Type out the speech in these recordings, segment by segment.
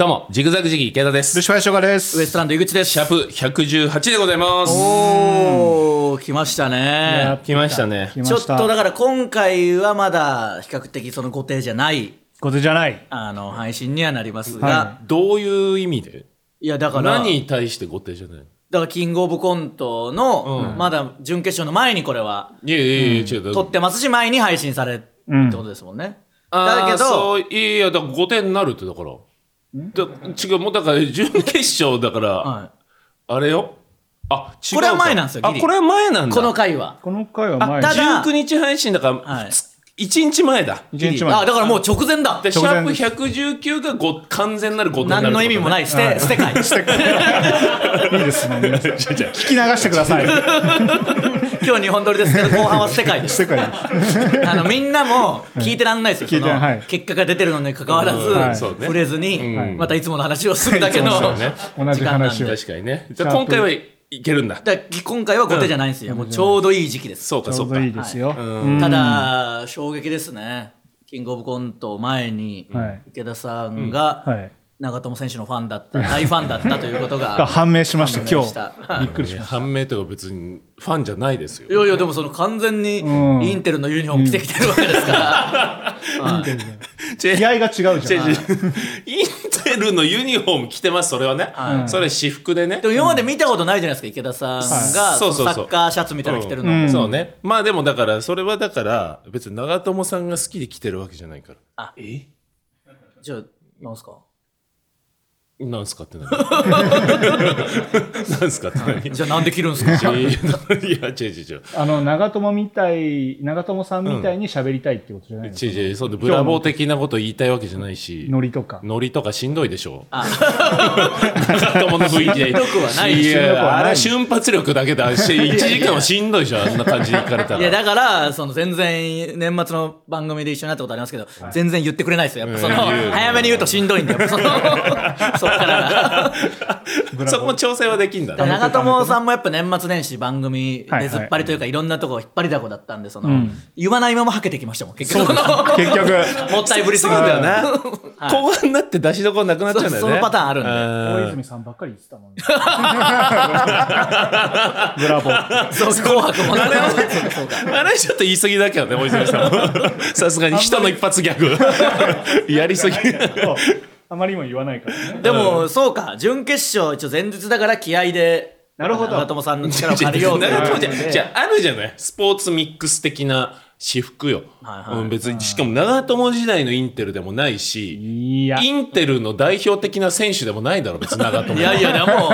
どうも、ジグザグジギー池田です。ルシファーショガです。ウエストランド井口です。シャープ118でございます。おー、来ましたやね。来ましたねちょっ来ました。とだから今回はまだ比較的その固定じゃない、ことじゃない。あの、配信にはなりますが、、はいどういう意味で？やだから、何に対して後手じゃないだからキングオブコントの、まだ準決勝の前にこれは、いやいやいや、違う。撮ってますし、前に配信されるってことですもんね。あーだけど、そういやいや、だから後手になるってだから。だ違う、もうだから準決勝だから、はあれよ？あ、違うか。これは前なんですよあ、ギリこれは前なんい、だ。この回は。この回は前だ19日配信だから、はい1日前だ。一日前。あ、だからもう直前だ。で、シャープ直前です119がご完全なる後手になる。何の意味もない、捨て、捨て回。いいですね。聞き流してください。今日日本撮りですけど、後半は世界です。世界。あのみんなも聞いてらんないですよ、聞いてそのはい結果が出てるのに関わらず、はい触れずに、うんまたいつもの話をするだけのそうね同じ話を。確かにね。じゃあ今回はいけるんだ。だ今回は後手じゃないんですよ、もうちょうどいい時期です。そうか、そうかちょうど。いいですよ。うんただ、衝撃ですね、キングオブコント前に、はい池田さんがはい。長友選手のファンだった、大ファンだったということがが。判明しました、今日。はいびっくりしまし判明とか別にファンじゃないですよい。やいや、でもその完全にうんインテルのユニフォーム着てきてるわけですから。はいた。違う気合が違うじゃん。違う違うインテルのユニフォーム着てます、それはね。それ私服でねで。も今まで見たことないじゃないですか、池田さんが、そうそうそうサッカーシャツみたいなの着てるの。うんそうね。まあでもだから、それはだから、別に長友さんが好きで着てるわけじゃないから。あえ？じゃあ、なんすか？なんすかって何 なんすかって何じゃあなんで着るんすか？いや、いや違う違う違う。あの、長友みたい、長友さんみたいに喋りたいってことじゃないですか。違う違う、そうでブラボー的なこと言いたいわけじゃないし。ノリとか。ノリとかしんどいでしょあ。長友の雰囲気で。しんどくはないいしあれ瞬発力だけで、1時間はしんどいでしょ、あんな感じで行かれたら。いやだからその全然年末の番組で一緒になったことありますけど、全然言ってくれないですよ。やっぱその、早めに言うとしんどいんでやっぱその から そこも調整はできんだね。長友さんもやっぱ年末年始番組はい出ずっぱりというか、いろんなとこ引っ張りだこだったんでその、ん言わないままはけてきましたもん結局結局、もったいぶりすぎてだよな。後半になって出しどころなくなっちゃうんだよね。そそのパターンあるんで大ん泉さんばっかり言ってたもんね。ブラボー。そう紅白もあれちょっと言い過ぎだけどね、大泉さんも。さすがに人の一発ギャグ。やりすぎ。あまりにも言わないからね。でも、そうか準決勝一応前日だから気合でなるほど長友さんの力を借りようという 長友じゃことでじゃあ、あるじゃない？スポーツミックス的な私服よ。はいはいうん別に、しかも長友時代のインテルでもないし、いや。インテルの代表的な選手でもないだろ、別に 長友。いやいやでも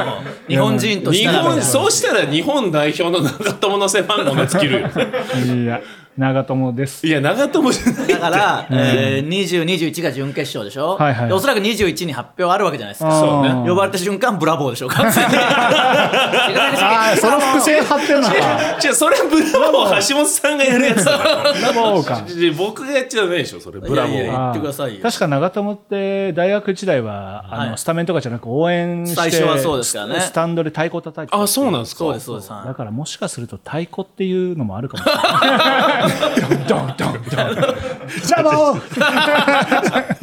日本人とし日たら本、そうしたら日本代表の長友の背番号のつけるよ。いや、長友です。いや、長友じゃない。だから、えー、20、21が準決勝でしょ、はいはいでおそらく21に発表あるわけじゃないですか。そうね呼ばれた瞬間、ブラボーでしょ、完全に。ああ、その伏線張ってんのか。違う、それブラボー橋本さんがやるやつだから。ブラボーか。で僕がやっちゃダメでしょ、それ。ブラボーは。いやいや言ってくださいよ確か長友って大学時代は、あのはいスタメンとかじゃなく応援して最初はそうですからねスタンドで太鼓叩いてたあ、そうなんですかそうです、そうです。はいだからもしかすると太鼓っていうのもあるかもしれない。ドンドンドンドン。ブラボー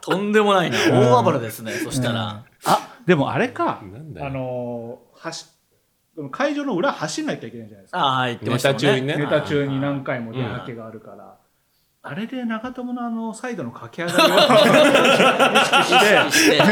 とんでもないな。大暴れですね、そしたら。あでもあれかあのー走会場の裏走んないといけないじゃないですか。ああ、言ってましたもんね。ネタ中にねネタ中に何回も出はけがあるから。あれで長友のあのサイドの駆け上がりを 意識して、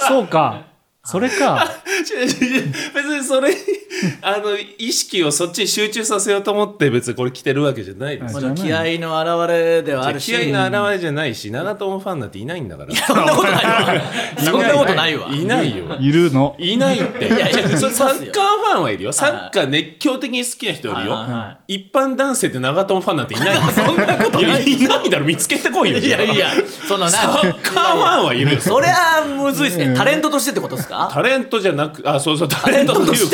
そうか、それか。別にそれ、あの、意識をそっちに集中させようと思って別にこれ着てるわけじゃないですよ。まあ気合の表れではあるし。気合の表れじゃないし、長友ファンなんていないんだから。そんなことないわ。そんなことないわ。いないよ。いるの？いないって。いやいやそれサッカーファンはいるよ。サッカー熱狂的に好きな人いるよ。一般男性って長友ファンなんていないよ。そんなことない。いないだろ、見つけてこいよ。いやいや、そのな、サッカーファンはいるよ。そりゃむずいですね。タレントとしてってことですか？タレントじゃなく、あ、そうそう、タレントというそ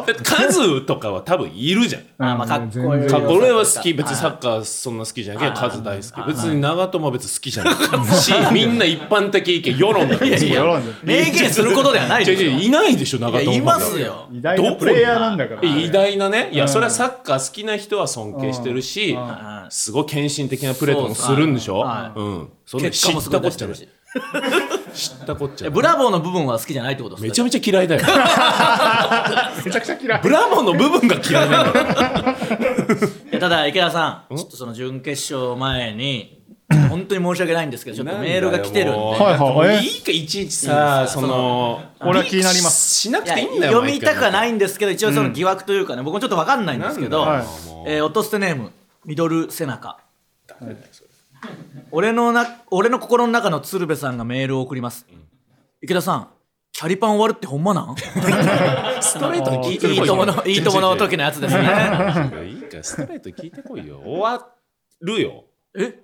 うでしょか、数とかは多分いるじゃん。あまあかっこいい全然。か俺は好き別にサはいッカーそんな好きじゃないけどはい。数大好き。別に長友は別に好きじゃないしみんな一般的意見世論だからいやいや世論で明言することではないでしょ。いないでしょ長友いやいますよ。偉大なプレイヤーなんだから。偉大なね？いやそれはサッカー好きな人は尊敬してるしすごい献身的なプレーとかもするんでしょ？そうん。そんな結果もすごい出してるし。知ったこっちゃブラボーの部分は好きじゃないってことですかめちゃめちゃ嫌いだよ。めちゃくちゃ嫌い。ブラボーの部分が嫌いなんだよいやただ池田さん ちょっとその準決勝前に本当に申し訳ないんですけどちょっとメールが来てるんで。もう。はいはいい。いかいちいち。さその俺は気になります。しなくていいんだよ読みたくはないいんですけど一応その疑惑というかね、僕もちょっと分かんないんですけど、はいえー、落と捨てネームミドル背中俺のな俺の心の中の鶴瓶さんがメールを送ります、池田さんキャリパン終わるってほんまなん？ストレートに聞いてこいよ。いいとものいいともの時のやつですね。いいからストレートに聞いてこいよ。終わるよ。え？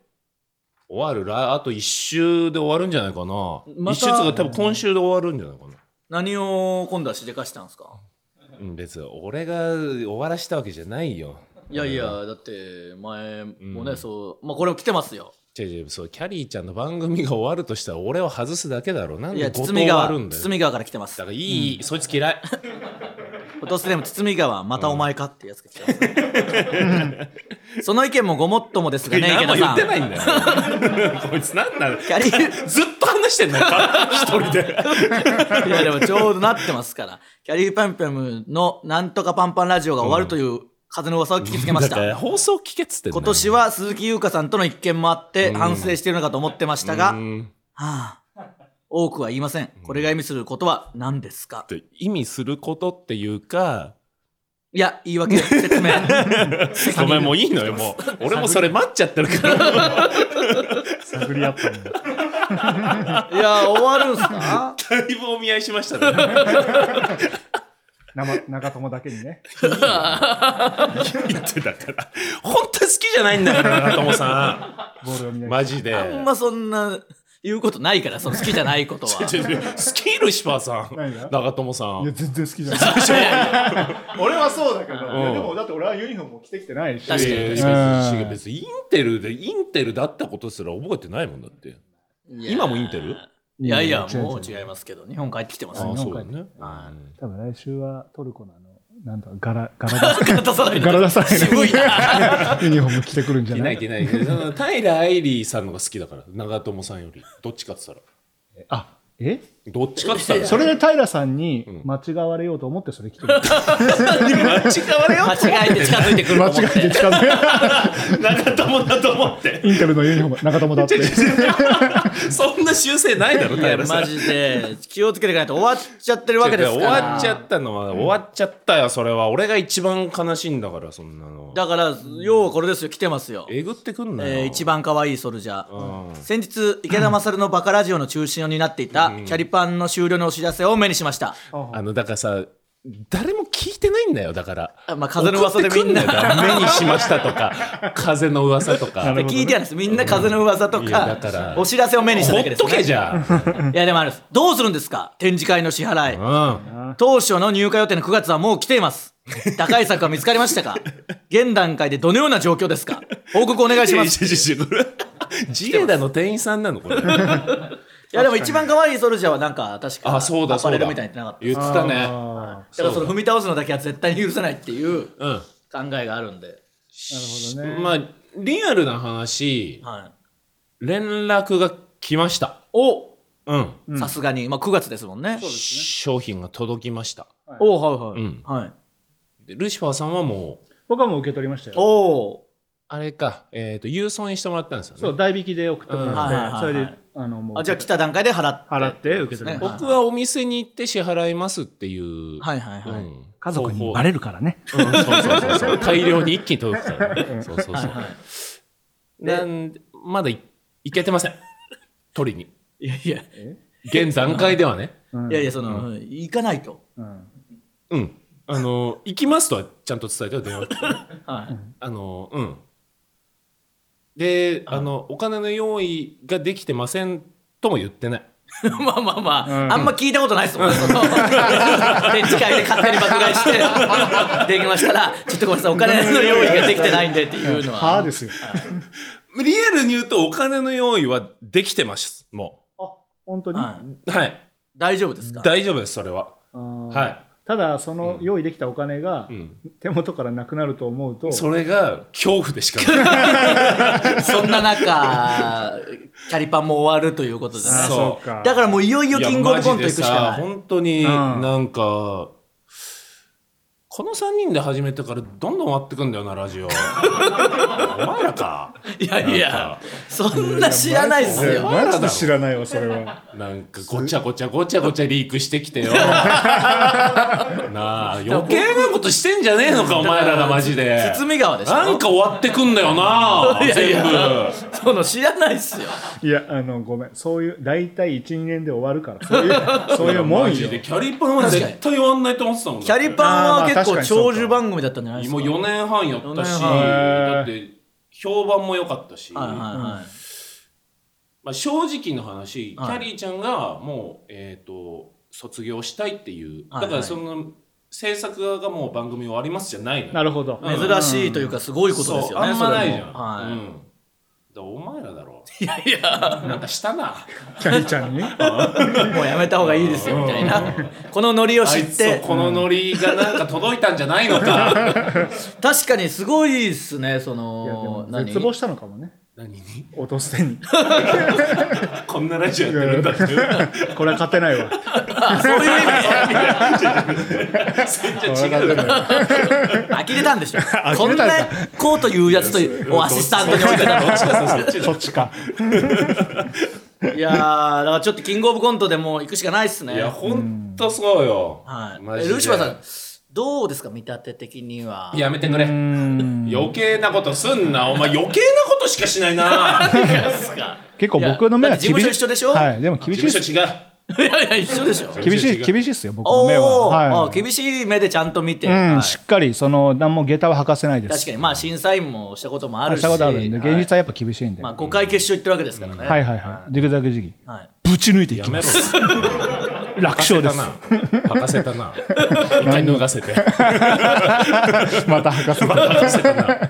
終わるらあと1週で終わるんじゃないかな、また一週とか多分今週で終わるんじゃないかな。何を今度はしでかしたんですか？うん別に俺が終わらしたわけじゃないよ。いやいやだって前もね、そうまあこれも来てますよ違う違うそうキャリーちゃんの番組が終わるとしたら俺を外すだけだろ。なんいやで後藤終わ堤川るんだよ。堤川から来てます。だからいい、そいつ嫌い。落とすでも堤川またお前かってやつが来てます、ね その意見もごもっともですがね池何も言田さん。ってないんだよ。こいつなんなのキャリー。ずっと話してんだよ一人で。いやでもちょうどなってますから。キャリーパンパムのなんとかパンパンラジオが終わるという風の噂を聞きつけました。放送聞けっつって今年は鈴木優香さんとの一件もあって反省しているのかと思ってましたが、はうん。あ、多くは言いません。これが意味することは何ですか？意味することっていうかいや、言い訳、説明。お前もういいのよもう。俺もそれ待っちゃってるから。探り合ったんだ。いや、終わるんすか？だいぶお見合いしましたね生長友だけにね。言ってたから。本当に好きじゃないんだから長友さボールを見ない。んマジで。あんまそんな言うことないから、その好きじゃないことは。好きルシファーさん長友さん。いや全然好きじゃない。俺はそうだけど、ん。いやでもだって俺はユニフォームも着てきてないし。確かにいやいやうん違う別にインテルでインテルだったことすら覚えてないもんだって。今もインテル？いやいや、もう違いますけど、日本帰ってきてますあよあそうだね多分来週はトルコのあのなんだ柄柄出出さないで。柄出さない渋いな。ユニフォーム着てくるんじゃい？なないいい。ない平愛理さんのが好きだから長友さんよりどっちかって言ったら。あえ？どっちかって言ったら。それで平さんに間違われようと思ってそれ着てる。間違われよ間違えて近づいてくると間思って。違えて近づい長友だと思って。インテルのユニフォーム長友だって。そんな修正ないだろ平さん。マジで気をつけていかないと終わっちゃってるわけですから。終わっちゃったのは終わっちゃったよそれは俺が一番悲しいんだからそんなの。だから要はこれですよ来てますよ、えぐってくんなよ、えー一番可愛いソルジャー、うん。先日池田勝のバカラジオの中心を担っていたキャリパンの終了のお知らせを目にしました、あのだからさ誰も聞いてないんだよだから。あまあ風の噂でみんな送ってくんだよ。目にしましたとか 風の噂とか。で聞いてやるんです。みんな風の噂といやかだからお知らせを目にしたほだけです、ね、っとけじゃん、いやでもあれです。どうするんですか？展示会の支払い。うん、当初の入荷予定の9月はもう来ています。打開策は見つかりましたか？現段階でどのような状況ですか？報告お願いします。いやいやいやこれジエダの店員さんなのこれ いやでも一番可愛いソルジャーはなんか確かあそうだアパレルみたいに言ってなかった。言ってたね。あだからその踏み倒すのだけは絶対に許せないっていううん。考えがあるんで、ーなるほどね。まあリアルな話はい、連絡が来ました。お！うん。さすがに、まあ、9月ですもんね。商品が届きました。おはいはい、うん。はい、でルシファーさんはもう僕はもう受け取りましたよ。おおあれか、えっと郵送にしてもらったんですよね。そう代引きで送ってもうん。らはいはいはいってそれであのもうあじゃあ来た段階で払って。払って受け取りましたね。僕はお店に行って支払いますっていう、はいはいはい、うん。家族にバレるからね。うんそうそうそうそう。大量に一気に届くからね。そうそうそう、はいはい。なんでまだいいけてません。取りに。いやいや。現段階ではね。うん。いやいやその、行かないと、うん。うん。あの行きますとはちゃんと伝えてよ電話。はい。あのうんであのお金の用意ができてませんとも言ってない。まあまあまあ、うん。あんま聞いたことないですもん。ね、その展示会で勝手に爆買いして、できましたら、ちょっとごめんなさい、お金の用意ができてないんでっていうのは。はあですよ。リアルに言うとお金の用意はできてますもあ本当に？はい、うはい。大丈夫ですか？大丈夫ですそれは。はいただその用意できたお金がうん。手元からなくなると思うと、それが恐怖でしかない。そんな中、キャリパンも終わるということでね。あそう。そうか。だからもういよいよキングオブコント行くしかない。本当にうんなん。か、この3人で始めてからどんどん終わってくんだよなラジオ。お前らか。いやいや、そんな知らないっすよ。マジで知らないわそれは。なんかごちゃごちゃごちゃごちゃリークしてきてよ。なあ余計なことしてんじゃねえのかお前らがマジで。包み川でしょ。なんか終わってくんだよないやい全部。やその知らないっすよ。いやあのごめん。そういう大体12年で終わるからそういう そういうもんよ。マジで。キャリパンは絶対終わんないと思ってたもんキャリパンはあーまあ結構長寿番組だったんじゃないですか？もう4年半やったしだって評判も良かったし、はいはいはい。まあ、正直の話、はいキャリーちゃんがもう、えー、と卒業したいっていう、はいはいだからその制作側がもう番組終わりますじゃないのよなるほどうん珍しいというかすごいことですよね。そうあんまないじゃん、はうん、お前らだろ。い。いやいや、なんかしたなキャリちゃんに？もうやめた方がいいですよみたいな。このノリを知って、このノリがなんか届いたんじゃないのか。確かにすごいっすね、その、何？絶望したのかもね何に？落とす手にこんなラジオやってるんだって これは勝てないわ。あそういう意全然違う 呆れたんでしょ。こんなこうというやつとをアシスタントに置いてたの。そっちか。いやー、だからちょっとキングオブコントでもう行くしかないっすね。いやほんとそうよ、はい。ルシファーさん、どうですか見立て的には？やめてくれ。余計なことすんな。お前余計なことしかしないな。ですか。結構僕の目はだって事務所一緒でしょ？はい。でも厳しいっす。事務所違う。いやいや、一緒でしょ。厳しい厳しいっすよ僕の目ははあ厳しい目でちゃんと見て。い、うんはい。しっかりその何も下駄は履かせないです。確かに、まあ審査員もしたこともあるし。したことあるんではい。現実はやっぱ厳しいんで、まあ5回決勝行ってるわけですからね。はいはいはい。ジグザグジギはい。ぶち抜いていやめきます。ろ楽勝です。履かせたな。一回脱がせて。また履かせた。な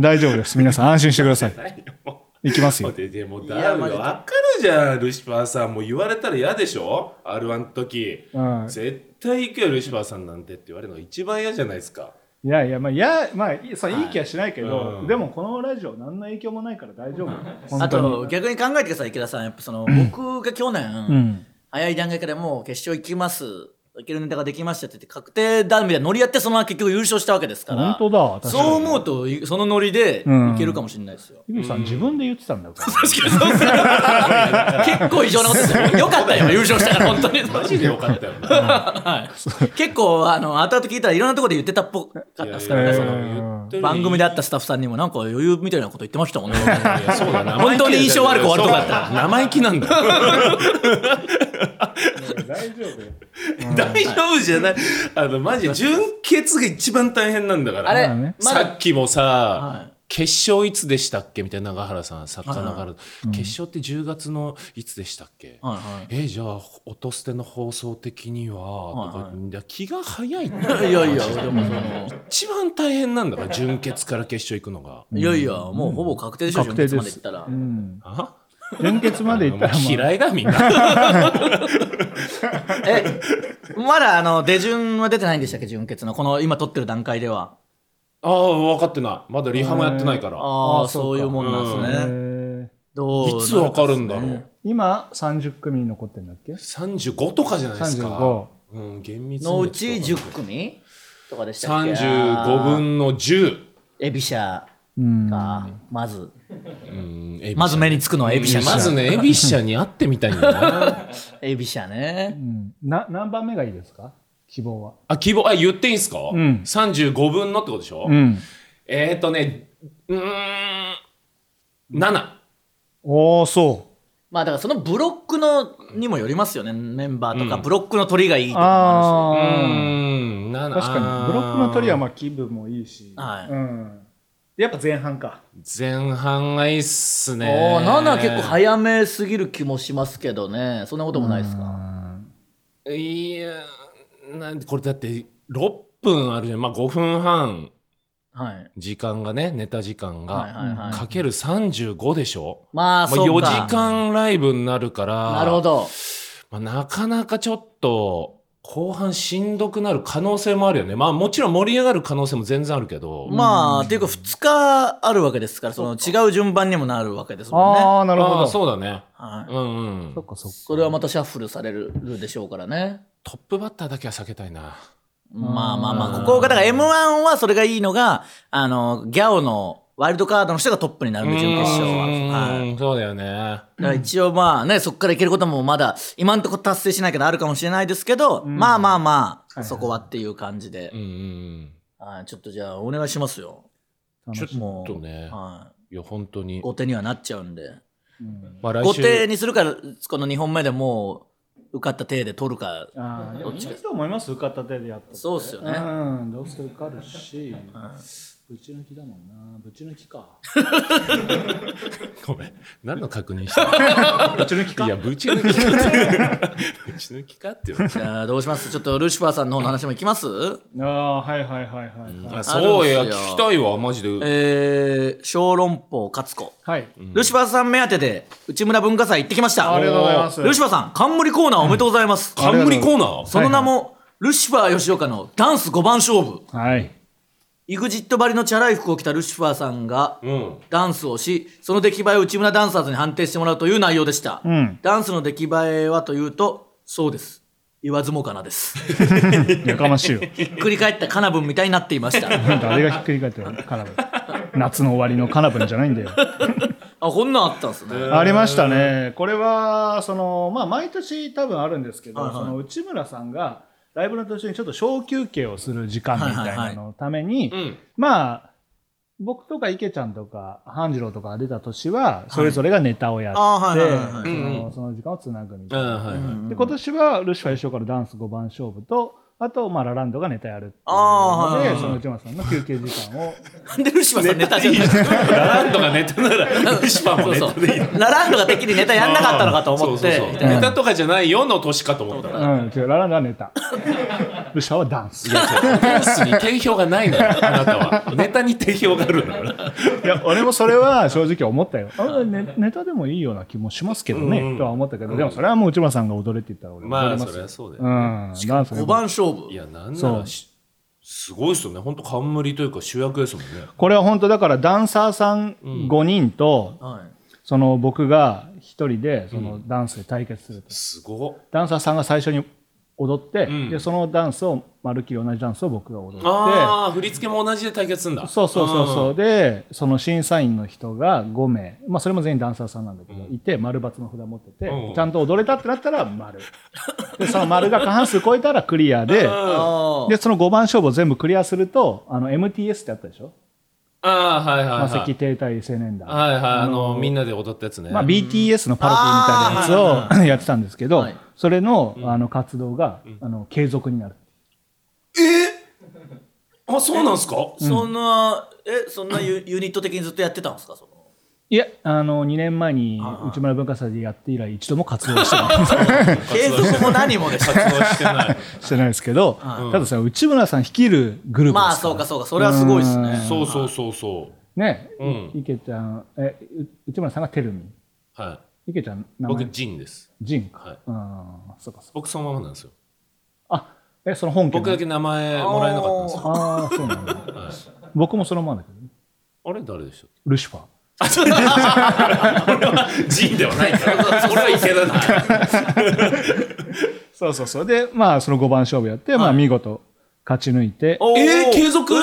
大丈夫です。皆さん安心してください。い。きますよ。ででもだ分かるじゃんルシファーさん。もう言われたら嫌でしょ？R1 の時。うん絶対行くよルシファーさんなんてって言われるの。が一番嫌じゃないですか。いやいやまあいやまあいいそういい気はしないけど、うん。でもこのラジオ何の影響もないから大丈夫。あと、に。逆に考えてください、池田さん。やっぱその、僕が去年、うん早い段階からもう決勝行きます。いけるネタができましたって言って、確定段みたいなノリやって、そのまま結局優勝したわけですから。本当だそう思うと、いそのノリでいけるかもしれないですよ。井口さん自分で言ってたんだよ確かにそうですね結構異常なことですよ。よかったよ、優勝したから、本当に。マジでよかったよな はい、結構、あの、後々聞いたらいろんなところで言ってたっぽかったですからね、その。番組で会ったスタッフさんにもなんか余裕みたいなこと言ってましたもんね。本当に印象悪く終わるとこだった生意気なんだよ 大丈夫よ大丈夫じゃない。あのマジ純潔が一番大変なんだから。あれ、さっきもさ、はい。決勝いつでしたっけ？みたいな永原さん作家の永はい原、決勝って10月のいつでしたっけ、はいはい。えじゃあ音捨ての放送的には、はいはい。気が早いって。いやいや、でもその、一番大変なんだから純潔から決勝行くのが、いやいや、もうほぼ確定でしょ、確定純です。潔まで行ったら。うん。あ？純潔までいったら、まあ、嫌いだみんな。え、まだあの、出順は出てないんでしたっけ、純潔の。この今撮ってる段階では。ああ分かってない。まだリハもやってないから、ああ、そういうもんなんですね。どういつ分かるんだろう、今30組残ってんだっけ？35とかじゃないですか。35うん、厳密にのうち10組とかでしたっけ？35分の10エビシャ。うんが、まず。うん。まず目につくのはエビシャまずねエビシャに会ってみたいんな エビシャね。うん。な何番目がいいですか？希望は。あ希望あ言っていいんすか、ん。35分のってことでしょ、うん。えっ、ー、とねうーん7おおそまあだからそのブロックのにもよりますよね。メンバーとか、うん。ブロックの鳥がいいうとかもうああー。ん7確かに。ブロックの鳥はまあ気分もいいし、はい。うん、やっぱ前半か前半がいいっす。ねおー7結構早めすぎる気もしますけどね。そんなこともないですか？いやなんこれだって6分あるじゃんまあ5分半はい。時間がねネタ時間が、はいはいはい。かける35でしょ？まあ、まあ、4そうか。時間ライブになるからなるほど。まあ、なかなかちょっと後半しんどくなる可能性もあるよね。まあもちろん盛り上がる可能性も全然あるけど。まあ、っていうか2日あるわけですから、その違う順番にもなるわけですもんね。ああ、なるほど。そうだね。はいうんうんそ。っかそっか。それはまたシャッフルされるでしょうからね。トップバッターだけは避けたいな。まあまあまあ、ここが、だから M1 はそれがいいのが、あの、ギャオのワイルドカードの人がトップになるんで、準決勝は。そうだよね。だから一応まあね、そこからいけることもまだ、今んとこ達成しないけどあるかもしれないですけど、まあまあまあ、そこはっていう感じでうん。うんはい、ちょっとじゃあお願いしますよ。うん。ちょもう、っとね。はいや、本当にい。。後手にはなっちゃうんで。まあ来週後手にするから、この2本目でもう、受かった手で取るか。ああ、でもいいと思います、受かった手でやった。そうっすよねうん、どうせ受かるし、ぶち抜きだもんな。ぶち抜きか。ごめん。何の確認したの？ぶち抜きか？いや、ぶち抜きかって。ぶち抜きかってじゃあどうします？ちょっとルシファーさんの方の話もいきます？ああ、はいはいはいはい。はいたあそうや、聞きたいわ、マジで。えー、小籠包勝子。はい。ルシファーさん目当てで内村文化祭行ってきました。ありがとうございます。ルシファーさん、冠コーナーおめでとうございます。冠コーナーその名も、ルシファー吉岡のダンス5番勝負。はい。イグジット張りのチャラい服を着たルシファーさんがうん。ダンスをし、その出来栄えを内村ダンサーズに判定してもらうという内容でした。うん。ダンスの出来栄えはというと、そうです。言わずもかなです。やかましいよ。ひっくり返ったカナブンみたいになっていました。誰がひっくり返ってるカナブン。夏の終わりのカナブンじゃないんだよ。あ、こんなんあったんですね。ありましたね。これは、その、まあ、毎年多分あるんですけど、はいはいその内村さんが、ライブの途中にちょっと小休憩をする時間みたいなののために、うん。まあ、僕とか池ちゃんとか半次郎とかが出た年は、それぞれがネタをやって、そうんの時間をつなぐみたあいな。はいはい。で今年はルシファー吉岡のダンス5番勝負と、あと、まあ、ラランドがネタやるっていうので、その内村さんの休憩時間を、なんでルシファーさんネタじゃないラランドがネタなら、ルシファーもネタでいい。ラランドがてっきりネタやんなかったのかと思って。そうそうそうネタとかじゃないよの年かと思ったら。うん、違う、ラランドはネタ。ルシファーはダンス。いダンスに定評がないのよ、あなたは。ネタに定評があるんだから。や、俺もそれは正直思ったよ。あネネタでもいいような気もしますけどね、うんとは思ったけど、でもそれはもう内村さんが踊れって言ったら俺まあ、そ踊れますよ。りゃそうだようね。ん、ダンス5番勝負い。や、なんならし、すごいですよね。本当冠というか主役ですもんね。これは本当だからダンサーさん5人と、はい。その僕が一人でそのダンスで対決すると、すごっ。ダンサーさんが最初に踊って、うん。でそのダンスをまるっきり同じダンスを僕が踊って。ああ、振り付けも同じで対決するんだ。そうそうそうそう。でその審査員の人が5名、まあ、それも全員ダンサーさんなんだけど、いて丸×の札持ってて、うん。ちゃんと踊れたってなったら丸。でその丸が過半数超えたらクリアであでその5番勝負を全部クリアするとあの MTS ってあったでしょ？ああ、はいはい魔はい。石停滞青年団、はいはい、あの、みんなで踊ったやつね。まあ、BTS のパロディみたいなやつを やってたんですけど、はいそれのあの活動が、あの継続になる。あ、そうなんすか？そんな、え、そんなユ ユニット的にずっとやってたんですか？そのいや、あの、2年前に内村文化祭でやって以来、一度も活動してない 継続も何もでしょ。活動してない。してないですけど、たださ、内村さん率いるグループですからまあそうかそうか、それはすごいですね。そうそうそうそう。ね、うん池ちゃん、え、う内村さんがテルミ。はい。池ちゃん、名僕、前、ジンです。ジンか。はいうん、そうかそうか。僕、そのままなんですよ。あ、え、その本家の？僕だけ名前もらえなかったんですよ。ああ、そうなんだ。はい僕もそのままだけどね。あれ？誰でしたルシファー。ジンではないから。それは池田だ。そうそうそう。で、まあ、その5番勝負やって、まあ、見事勝ち抜いて、えー、継続？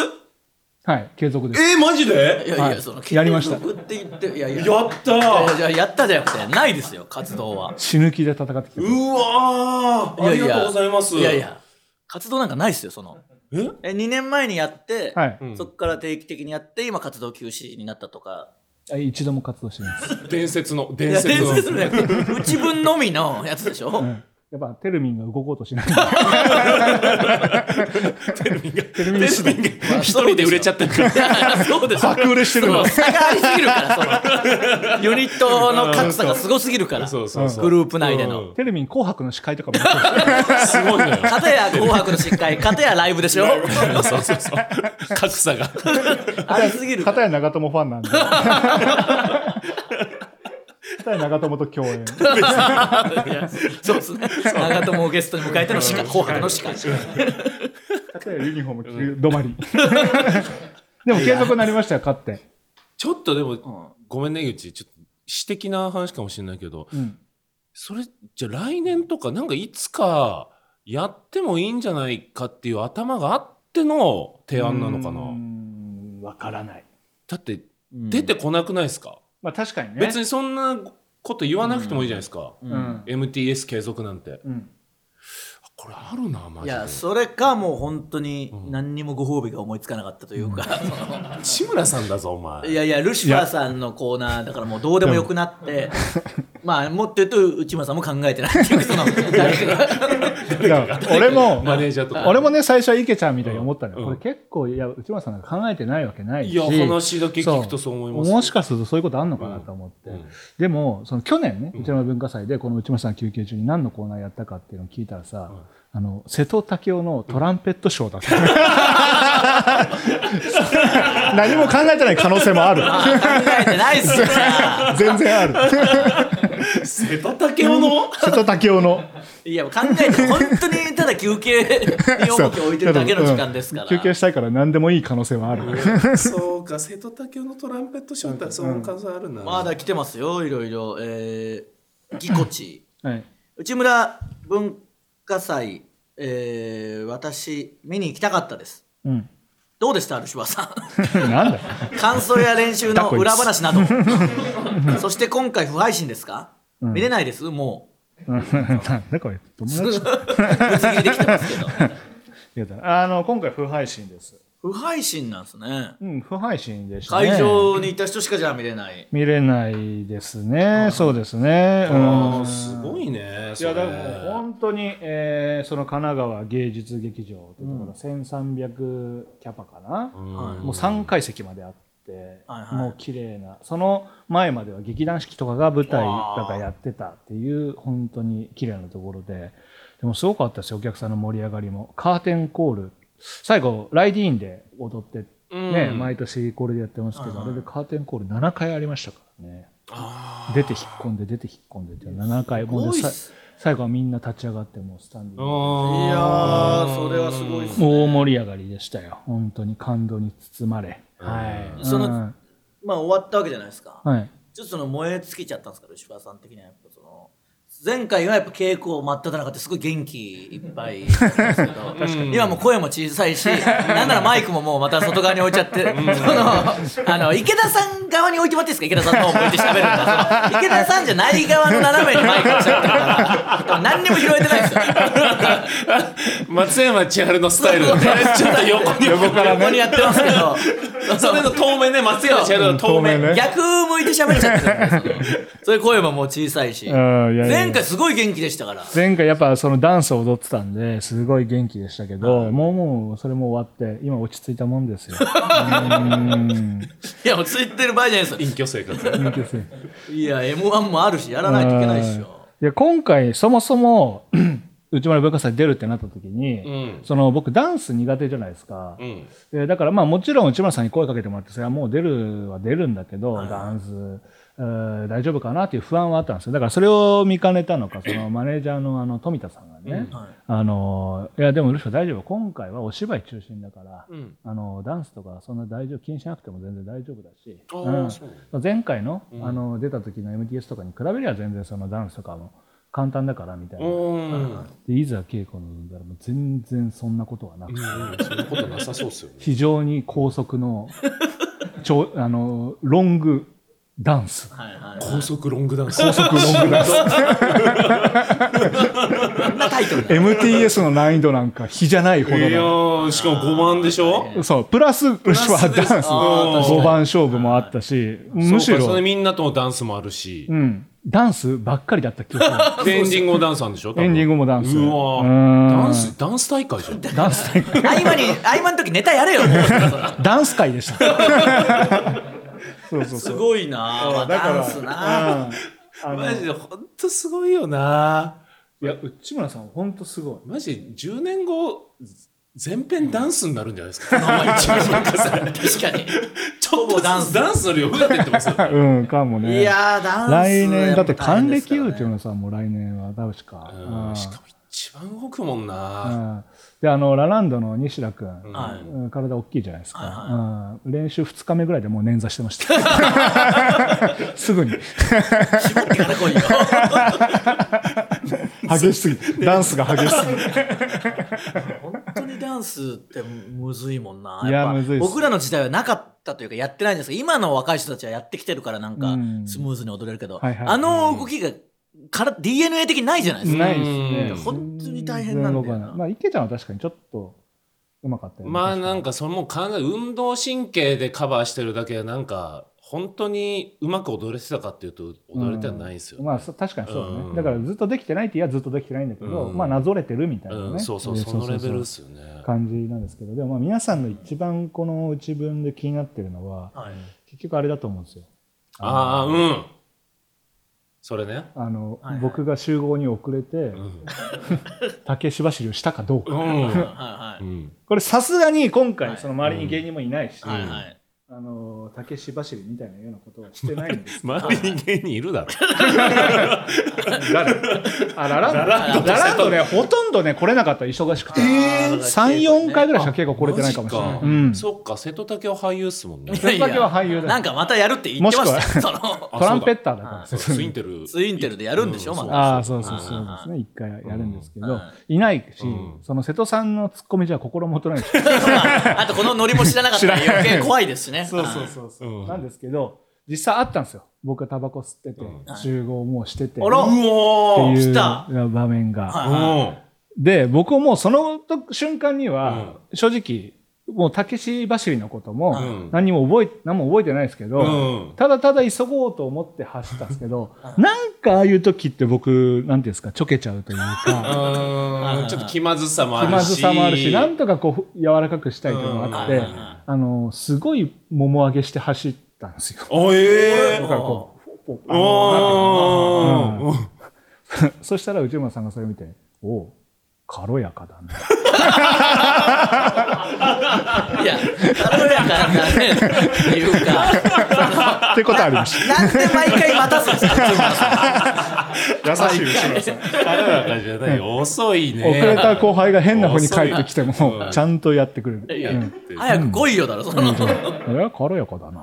はい、継続です。えー、マジで？いやいや、はいその、やりましたって言って、いやいや、やったいやーいややったじゃなくて、ないですよ、活動は。死ぬ気で戦ってきてる。うわーありがとうございます。いやいや、活動なんかないですよ、その。え？え、2年前にやって、はい。うんそこから定期的にやって、今活動休止になったとか。一度も活動してないです。伝説の、いや、伝説の。伝説のやつ内分のみのやつでしょ、うんやっぱテルミンが動こうとしない。テルミンが、テルミンが一人で売れちゃってるから。そうですよ爆売れしてるの差がありすぎるから、その、ユニットの格差がすごすぎるから、そうそうそう。グループ内での。テルミン紅白の司会とかもすごいのよ。片や紅白の司会、片やライブでしょ？そうそうそう。格差が。ありすぎるから。片や長友ファンなんで。対長友と共演。そうですね長友をゲストに迎えての司会紅白の司会例えばユニフォーム着る止まり。でも継続になりましたよ、勝って。ちょっとでも、ごめんね、ゆち。ちょっと、私的な話かもしれないけど、うん。それ、じゃあ来年とか、なんかいつかやってもいいんじゃないかっていう頭があっての提案なのかな。んわからない。だって、出てこなくないですか、まあ確かにね。別にそんなこと言わなくてもいいじゃないですか。うん。MTS 継続なんて。うん。これあるな、マジで。いやそれかもう本当に何にもご褒美が思いつかなかったというか、志村さんだぞ、お前。いやいやルシファーさんのコーナーだからもうどうでもよくなってまあもっと言うと内村さんも考えてないっていうその誰か俺も、マネージャーとか。俺もね、最初は池ちゃんみたいに思ったのよ。うんこれ結構、いや、内村さんなんか考えてないわけないし。いや、話だけ聞くとそう思います。もしかするとそういうことあんのかなと思って。うんでも、その去年ね、内村文化祭でこの内村さん休憩中に何のコーナーやったかっていうのを聞いたらさ、あの、瀬戸武雄のトランペットショーだった。何も考えてない可能性もある。考えてないっすよな 全然ある。瀬戸武雄の？瀬戸武雄の。いや考えて本当にただ休憩に重きを置いてるだけの時間ですから、うん休憩したいから何でもいい可能性はある。そうか、瀬戸武雄のトランペットショーってその可能性あるな。まだ来てますよいろいろえー、ぎこちはい。内村文化祭、えー、私見に行きたかったです。うん。どうでしたルシファーさん？なんだよ。感想や練習の裏話など。そして今回不配信ですか、うん。見れないです？もう。んなんだこれ。友う達。ぶつ切りできてますけど。あの、今回不配信です。不配信なんですねうん、不配信でしたね。会場にいた人しかじゃあ見れない見れないですね。そうですね。あうんーすごいね。いや、だからも本当に、えーその神奈川芸術劇場というところ、1300キャパかな？うんはいもう3階席まであって、はいはいもう綺麗な。その前までは劇団四季とかが舞台とかやってたっていう、本当に綺麗なところで、でもすごかったですよ、お客さんの盛り上がりも。カーテンコール。最後、ライディーンで踊って、ね、うん毎年これでやってますけど、あれでカーテンコール7回ありましたからね。あ出て引っ込んで、出て引っ込んでって7回。もう最後はみんな立ち上がって、もうスタンディング。ーいやーそれはすごいっすね大盛り上がりでしたよ。本当に感動に包まれ。はい。そのうんまあ終わったわけじゃないですか、はい。ちょっとその燃え尽きちゃったんですかルシファーさん的にはやっぱその前回はやっぱ稽古真っ只中ってすごい元気いっぱい。ですけど、今もう声も小さいしなんならマイクももうまた外側に置いちゃって、そのあの池田さん側に置いてもらっていいですか？池田さんの方向いて喋るんだ 池田さんじゃない側の斜めにマイク置いちゃってるから。何にも拾えてないんですよ。松山千春のスタイルで、ちょっと横に。横から横にやってますけど。それの遠目ね、松山千春の遠目。遠目ね逆向いて喋っちゃってるんですよそういう声ももう小さいし前回すごい元気でしたから前回やっぱそのダンスを踊ってたんですごい元気でしたけど、もうもうそれも終わって今落ち着いたもんですよ。いやもうついてる場合じゃないですよ隠居生活。元気ですねいや m 1もあるしやらないといけないでしょいや今回そもそも 内村文化祭出るってなった時に、うん。その僕ダンス苦手じゃないですか。うん。でだからまあもちろん内村さんに声かけてもらってそれはもう出るは出るんだけど、ダンス、えー大丈夫かなっていう不安はあったんですよだからそれを見かねたのか そのマネージャーのあの富田さんがね、はいあのいやでもルシフ大丈夫今回はお芝居中心だから、うん。あのダンスとかそんな大丈夫気にしなくても全然大丈夫だし、あうん。前回の,、うんあの出た時の MTS とかに比べりゃ全然そのダンスとかも簡単だからみたいな、うん。でいざ稽古のんだらもう全然そんなことはなくて、うんそんなことなさそうっすよね。非常に高速のちょあのロングダンス。はいはい高速ロングダンス。高速ロングダンス。こ んなタイトルだ。MTS の難易度なんか比じゃないほどいやしかも5番でしょ？そう。プラスルシファーダンス。あー確かに。5番勝負もあったしむしそうかそれろ、みんなともダンスもあるし。う。ん、ダンスばっかりだった記憶エンディングもダンスなんでしょ？エンディングもダンス。うわうん。ダンス、ダンス大会じゃん。ダンス大会。合間に合間の時ネタやれよ。ダンス会でしたそうそうすそう。ごいな。まあだからダンスな。うん。マジでほんとすごいよな。いや内村さん本当すごい。マジ10年後全編ダンスになるんじゃないですか？まあ一応なん確かに。ちょっとダンスダンスの量増えてってますよ。うんかもね。いやーダンス来年だって還暦言言うっていうのさもう来年は。確か、うんしかも一番動くもんうな。んであのラランドの西田君、はい。うん体大きいじゃないですか、はうん。練習2日目ぐらいでもう捻挫してました。すぐに。絞ってから来いよ。激しすぎ。てダンスが激しすぎ。て本当にダンスってむずいもんな。いやむずい僕らの時代はなかったというかやってないんですけど、今の若い人たちはやってきてるからなんかうん。スムーズに踊れるけど、はいはい。あの動きがから DNA 的にないじゃないですか。ないですね。うん。本当に大変なんだよな。まあ池ちゃんは確かにちょっとうまかったよね。まあなんかそれも考え運動神経でカバーしてるだけでなんか本当にうまく踊れてたかっていうと踊れてはないですよね。まあそ確かにそうだね、うん。だからずっとできてないって言えばずっとできてないんだけど、うん。まあなぞれてるみたいなね、うん、そうそうでそのレベルですよね。感じなんですけど。でもまあ皆さんの一番この内分で気になってるのははい。結局あれだと思うんですよ。ああうん。それね。あの、はいはい僕が集合に遅れてうん。竹芝走りをしたかどうか、うん。はいはい。うんこれさすがに今回はいその周りに芸人もいないし、はいはい。あの竹芝走りみたいなようなことはしてないんです。周りに芸人いるだろ。誰？あラランドラランドねほとんどね来れなかった忙しくて、34回ぐらいしか結構来れてないかもしれない、うん、そっか瀬戸武雄俳優っすもんね。それだ。けは俳優だ。よなんかまたやるって言ってましたよ。トランペッターだから。ツインテル。ツインテルでやるんでしょ、うんまた。ああそうそうそう。ですね一回やるんですけど、うんいないし、うん。その瀬戸さんのツッコミじゃ心もとないし。まああとこのノリも知らなかったら余計怖いですしね。そううん。なんですけど実際あったんですよ。僕がタバコ吸ってて、うん。集合もうしてて。あら。っうおー。ていう来た。場面が、はいで僕もその瞬間には、正直もう竹し走りのこともうん。何にも覚え何も覚えてないですけど、うん。ただただ急ごうと思って走ったんですけど なんかああいう時って僕なんていうんですかちょけちゃうというか。うん。ちょっと気まずさもあるし。気まずさもあるし、なんとかこう、柔らかくしたいというのがあって、うん。あの、すごいもも上げして走ったんですよ。おえだからこう、ー、おうー そしたら内村さんがそれ見て、おう軽やかだね。いや、軽やかなね、っていうか、ってことありましなんで毎回待たすんですか？優しい内村さん。軽やかじゃないよ遅いね。遅れた後輩が変な方に帰ってきてもう、んちゃんとやってくれる。早く来いよだろ、その。え軽やかだな。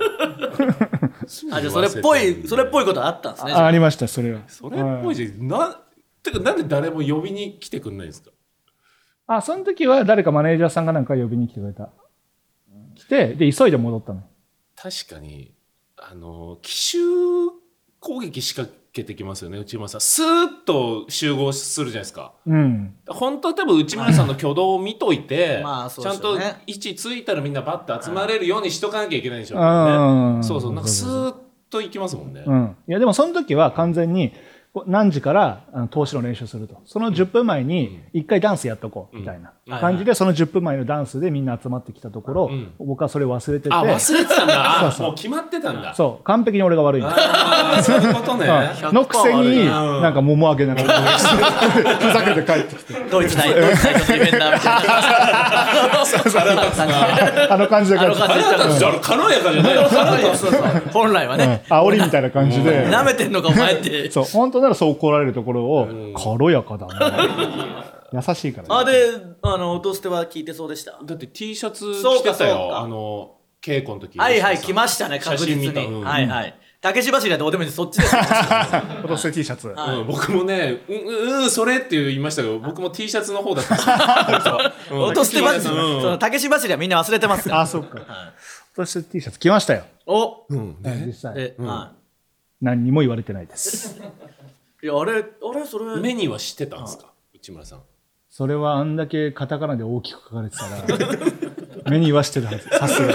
あ、じゃあそれっぽい、それっぽいことあったんですね。あありました、それは。それっぽいじゃん。な、てかなんで誰も呼びに来てくんないんですか？あ、その時は誰かマネージャーさんがなんか呼びに来てくれた。来て、で、急いで戻ったの。確かに、あの、奇襲攻撃仕掛けてきますよね、内村さん。スーッと集合するじゃないですか。うん。本当は多分内村さんの挙動を見といて、まあそうちゃんと位置ついたらみんなバッと集まれるようにしとかなきゃいけないでしょううんね。そうそう、なんかスーッと行きますもんね。うん、いやでもその時は完全に何時からあの投資の練習すると。その10分前に一回ダンスやっとこうみたいなうん感じでその10分前のダンスでみんな集まってきたところ、うん。僕はそれ忘れてて。あ、忘れてたんだ。あそうそう。もう決まってたんだ。そう。完璧に俺が悪いんだ。ああ、そういうことね。うん。のくせにうん。なんか桃上げながらふざけて帰ってきて。ドイツ代、ドイツ代表ディフェンダーみたいな。あの感じで帰あのってきて。感じで言ったら軽やかじゃない本来はね、煽りみたいな感じで、舐めてんのかお前って。そう。本当ならそう怒られるところをん軽やかだな 優しいから、あ、で、あの、音捨ては聞いてそうでした。だって T シャツそうか着てたよ。あの、稽古の時。はいはい、来ましたね、確実に。写真見たうんはいはい。竹芝走りはどうでもいいです。そっちです。落として T シャツ、はいうん、僕もね、うん、うん、うんそれって言いましたけど、僕も T シャツの方だった んですよ。うん音捨てます。そうんの竹芝走りはみんな忘れてますから。あそっかはい落として T シャツ着ましたよおうん。実際で、は何にも言われてないですい。いや、あれ、あれ、それ。目には知ってたんですか？内村さん。それはあんだけカタカナで大きく書かれてたら 目にはしてるはずさすが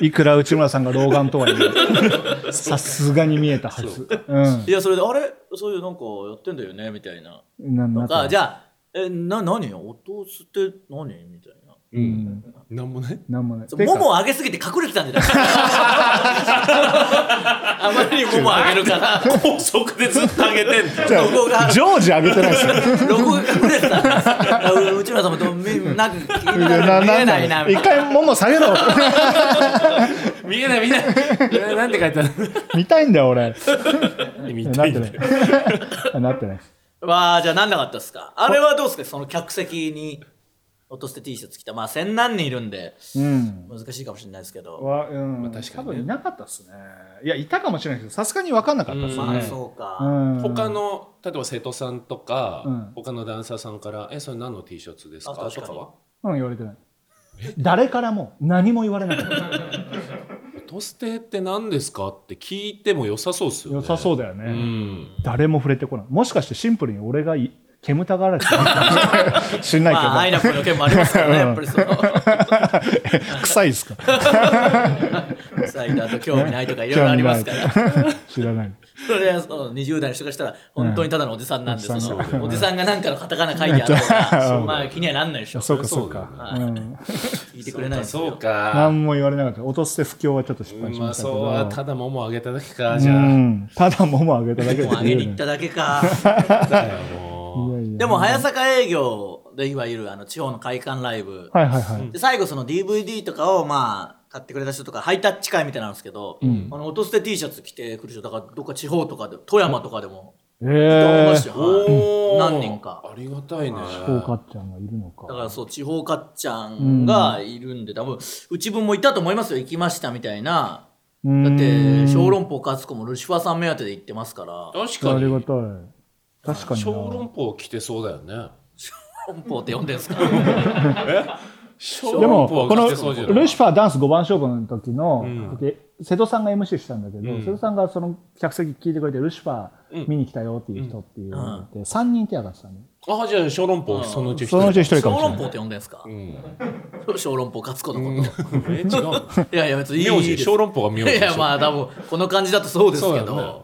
いくら内村さんが老眼とはいえ さすがに見えたはずうんいや、それで、あれ？そういうなんかやってんだよねみたいな。ななとか、じゃあ、え、な、何？音捨て何？みたいな。うん。なんもない？なんもない。ももを上げすぎて隠れてたんじゃないあまりにもも上げるから高速でずっと上げてんの。じゃあロゴが常時上げてないですよ。ロゴが隠れてたんですよ内村さんもどうみな。んか見えないなみ一回もも下げろ。見えない見えない。えなんて書いてある見たいんだよ俺。見なってないたいんだよなってないわあじゃあなんなかったですかあれはどうですかその客席に落として T シャツ着た。まあ千何人いるんでうん。難しいかもしれないですけど。わうん。まあ確かにね。多分いなかったっすね。いやいたかもしれないけどさすがに分かんなかったっすね、まあそうか、うん。他の例えば生徒さんとか、うん。他のダンサーさんから「えそれ何の T シャツですか?」あ確かに。とかは？うん言われてない。誰からも何も言われなかった「トステって何ですか?」って聞いても良さそうっすよね。良さそうだよね、うん。誰も触れてこない。もしかしてシンプルに俺がい煙たがられて。た知んないけど、まあアイナプの件もありますからね やっぱりその。臭いですか？サイダーと興味ないとかいろいろありますから。知らない。それはその20代の人がしたら本当にただのおじさんなんで、うんそのおじさんが何かのカタカナ書いてあるとう。んまあ気にはなんないでしょそうかそうか。はいうん。聞いてくれないそうか。何も言われなかった。落として不況はちょっと失敗しまあましたけど、そう。はただもも上げただけかうじゃあ。ん。ただもも上げただけで。もう上げに行っただけか。だよもうでも早坂営業でいわゆるあの地方の会館ライブ、はいはいはい、で最後その DVD とかをまあ買ってくれた人とかハイタッチ会みたいなんですけど、あの音捨て T シャツ着てくる人だからどっか地方とかで富山とかでもえいまえしたよ、何人か。ありがたいね。ー、かっちゃんがいるのか。だからそう地方かっちゃんがいるんで、多分うち分もいたと思いますよ行きましたみたいな。うーん。だって小籠包勝子もルシファーさん目当てで行ってますから。確かに。ありがたい確かにな。小籠包着てそうだよね。小籠包って呼んでんすか？小でもこのルシファーダンス5番勝負の時の、ん。時瀬戸さんが MC したんだけど、うん。瀬戸さんがその客席聞いてくれてルシファー見に来たよっていう人っていうのがいて、3人手挙がってたねああじゃあ小籠包そのうち一そのうち人1人かもしれない。小籠包って呼んでんすか？うん。小籠包勝子のこと、え違うの？いやいや別にいい小籠包が名字。いやまあ多分この感じだとそうですけど。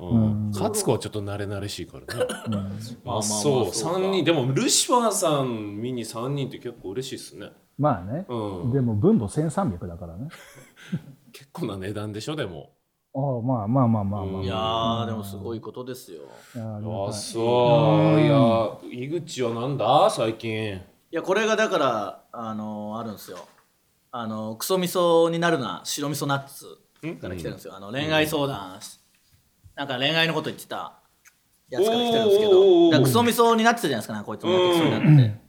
勝子はちょっと慣れ慣れしいからね。まあまあまああそうそうか。三人。でもルシファーさん見に3人って結構嬉しいっすね。まあね、うん。でも分母1300だからね。結 構な値段でしょでも。ああまあまあまあまあまあ、いやーでもすごいことですよ。いやああそう。いや井口はなんだ最近。いやこれがだからあのあるんですよ。あのクソ味噌になるな白味噌ナッツから来てるんですよ、あの恋愛相談、なんか恋愛のこと言ってたやつから来てるんですけど。だからクソ味噌になってたじゃないですかこいつもクソになって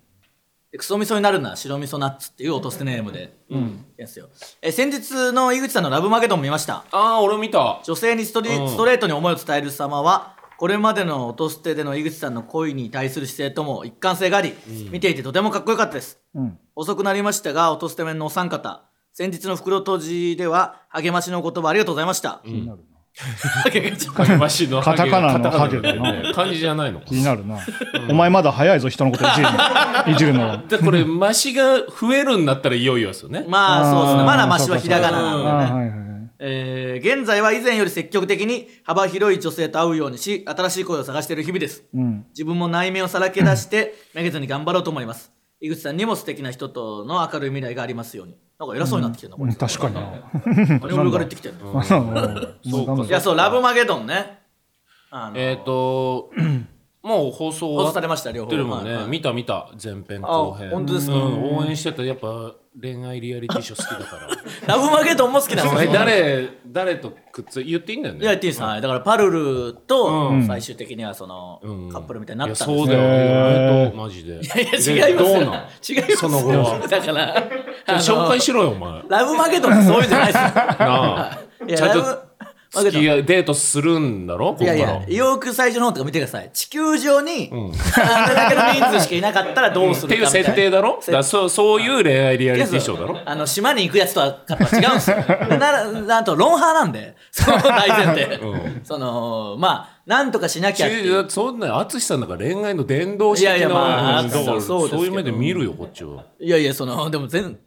クソ味噌になるな白味噌ナッツっていう落としてネームで。やるんですよ、え先日の井口さんの「ラブマゲドン」見ました。ああ俺見た。女性にストリ、うん。ストレートに思いを伝える様はこれまでの音捨てでの井口さんの恋に対する姿勢とも一貫性があり、見ていてとてもかっこよかったです。うん。遅くなりましたが音捨て面のお三方。先日の袋閉じでは励ましの言葉ありがとうございました、気になるな励ましマシのカタカナのハゲだよね漢字じゃないの気になるな、お前まだ早いぞ人のこといじるの。いじるの。はでこれマシが増えるんだったらいよいよですよね。まあそうですね。まだマシはひらがななえー現在は以前より積極的に幅広い女性と会うようにし新しい声を探している日々です。うん。自分も内面をさらけ出してめげずに頑張ろうと思います井口さんにも素敵な人との明るい未来がありますように。なんか偉そうになってきてるな、これ確かにな。何俺から言ってきてるの そういやそうラブマゲドンね。あのえっ、と もう放送終わっ放送されました両方。てるもんね、見た見た前編後編。あ本当ですか？うん応援してたやっぱ恋愛リアリティショー好きだから。ラブマゲドンも好きなんですえよ誰誰とくっつ言っていいんだよね。いや言っていいです、はい、だからパルルとうん。最終的にはその、うん。カップルみたいになったんですよ。そうだよ。ねへー。とうマジで。いいやいや違いますよ。どうなん？違いますよ。その後は？だから紹介しろよお前。ラブマゲドンってそういうんじゃないですよ。なあ。いやちゃんと付き合いデートするんだろ？ここからいやいや、よく最初の方とか見てください。地球上に、ん。あれだけの人数しかいなかったらどうすっていうるかみたいな。設定だろ？せだからそうそういう恋愛リアリティショーだろ？あの、島に行くやつとはかとは違うんですよ。で なら、なんと、ロンハーなんで、その大前提。うその、まあ、なんとかしなきゃっていう。ちそんな淳さんだから恋愛の伝道師的ないやいやまあうんだからそうですけど。そういう目で見るよこっちは。いやいや、その、でも全、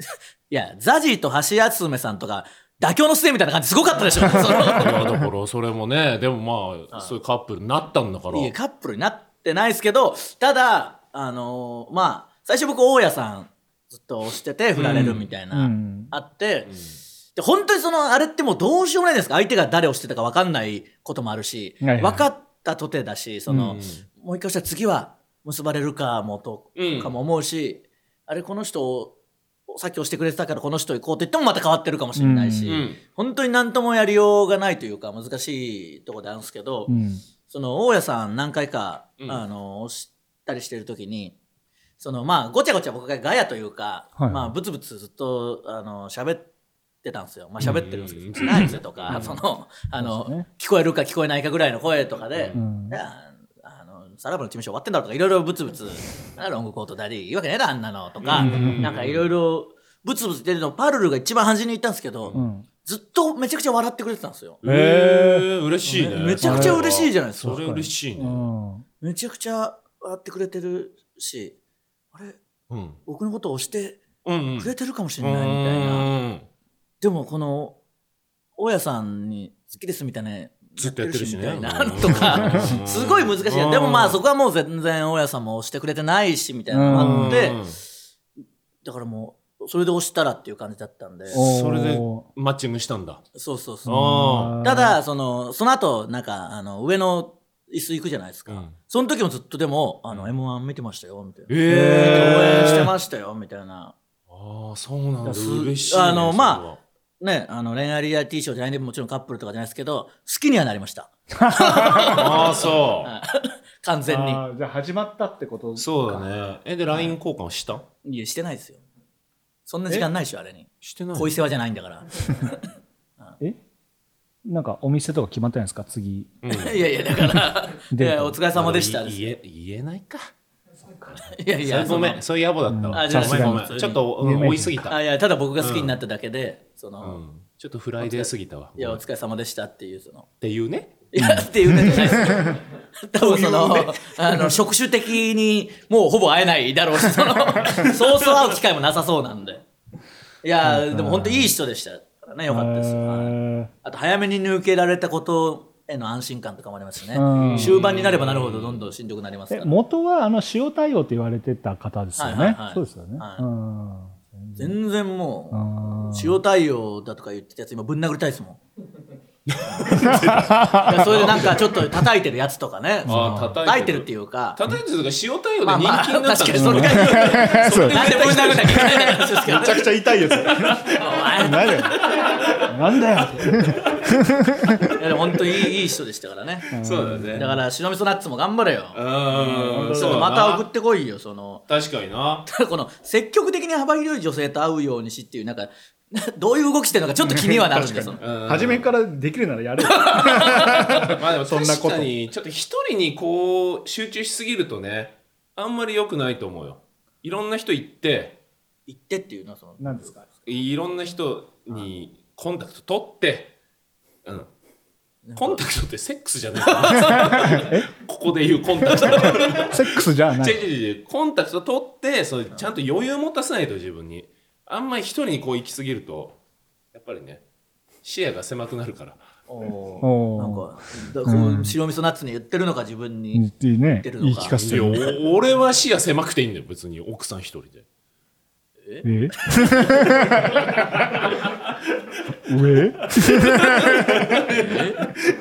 いや、ザジーと橋敦めさんとか、妥協の末みたいな感じすごかったでしょ。その。いやだからそれもねでもまあそういうカップルになったんだから。いや、カップルになってないですけど、ただ、あのーまあ、最初僕、大家さんずっと押してて振られるみたいな、うん。あって、で本当にそのあれってもうどうしようもないです。か相手が誰をしてたか分かんないこともあるし、はいはい。分かったとてだしその、うん。もう一回したら次は結ばれるかもとうんかも思うし、あれこの人をさっき押してくれてたからこの人行こうって言ってもまた変わってるかもしれないし、うん。本当に何ともやりようがないというか難しいところであるんですけど、うん。その大家さん何回か、うん。あの押したりしてる時にそのまあごちゃごちゃ僕がガヤというか、はい。まあブツブツずっとあの喋ってたんですよ。まあ喋ってるんですけどうん「ナイツ」とか、そのあの、ね。聞こえるか聞こえないかぐらいの声とかで「うん。いやあのサラブの事務所終わってんだろ」とかいろいろブツブツ「なロングコートダディいいわけねえだあんなの」とか、うんなんかいろいろブツブツ言ってるのパルルが一番端に言ったんですけど、うん。ずっとめちゃくちゃ笑ってくれてたんですよ。えー、嬉しいね。めちゃくちゃ嬉しいじゃないですか。そ。れ嬉しいうねん。めちゃくちゃ笑ってくれてるし、あれ、うん。僕のことを押してうんうん。くれてるかもしれないみたいな。うん。でもこの、大家さんに好きですみたいな。ずっとやってるしね。なのとか、すごい難しい。でもまあそこはもう全然大家さんも押してくれてないしみたいなのもあって、だからもう、それで押したらっていう感じだったんで。それでマッチングしたんだ。そうそうそう。あただ、その、その後、なんか、あの、上の椅子行くじゃないですか。うん。その時もずっとでも、あの、M1 見てましたよ、みたいな。え応援してすましたよ、みたいな。ああそうなんだ。す嬉しいねあのまはね、あの、恋愛リアリティショーじゃないんで、もちろんカップルとかじゃないですけど、好きにはなりました。ああそう。完全に。じゃあ始まったってことか。そうだね。えで LINE 交換した？いや、してないですよ。そんな時間ないでしょ、あれに。してない恋世話じゃないんだから。え？なんかお店とか決まってないんですか？次。いやいや、だから、いデート。や、お疲れ様でしたです。い言え言えないか？やいや、ごめん。そそういう野暮だったわ。あじゃあごめんごめさすがに。んちょっとう追いすぎた。のあいや、ただ僕が好きになっただけで、その、うん。ちょっとフライデーすぎたわ。いや、お疲れ様でしたっていう、その、っていうね。いや、っていうねじゃないですよ。多分その、あの、職種的にもうほぼ会えないだろうし、その、そうそう会う機会もなさそうなんで。いや、でも本当いい人でしたからね、よかったです。はい。えあと、早めに抜けられたことへの安心感とかもありますしね。うん。終盤になればなるほどどんどんしんどくなりますから。元はあの塩対応って言われてた方ですよね、はいはいはい。そうですよね、はい。うん全然もあう、塩対応だとか言ってたやつ今ぶん殴りたいですもん。それでなんかちょっと叩いてるやつとかね。叩いてる。っていうか。叩いてるとか塩対応で人気になったそれが そう。なんでぶん殴んなきゃいけない話ですけど。ね。ちゃ痛いやつ。お前。何だよなんだよ。いやでも本当にいいいい人でしたからね。そうだね。だから白味噌ナッツも頑張れよ。うん。ちょっとまた送ってこいよ、その。確かにな。この積極的に幅広い女性と会うようにしっていうなんか どういう動きしてるのかちょっと気にはなるんですよ。うん。初めからできるならやれよ。まあでもそんなこと。確かにちょっと一人にこう集中しすぎるとねあんまり良くないと思うよ。いろんな人行って言ってっていうのはその何ですか？いろんな人にコンタクト取ってうん。コンタクトってセックスじゃない。かな ここで言うコンタクト。セックスじゃない。違う違う違う。コンタクト取ってそうちゃんと余裕持たせないと自分にあんまり一人にこう行き過ぎるとやっぱりね視野が狭くなるから。おなんかだこう白味噌ナッツに言ってるのか自分に言っていいねてるのか。言い聞かせいやてる。お 俺は視野狭くていいんだよ別に。奥さん一人でえ？上？え？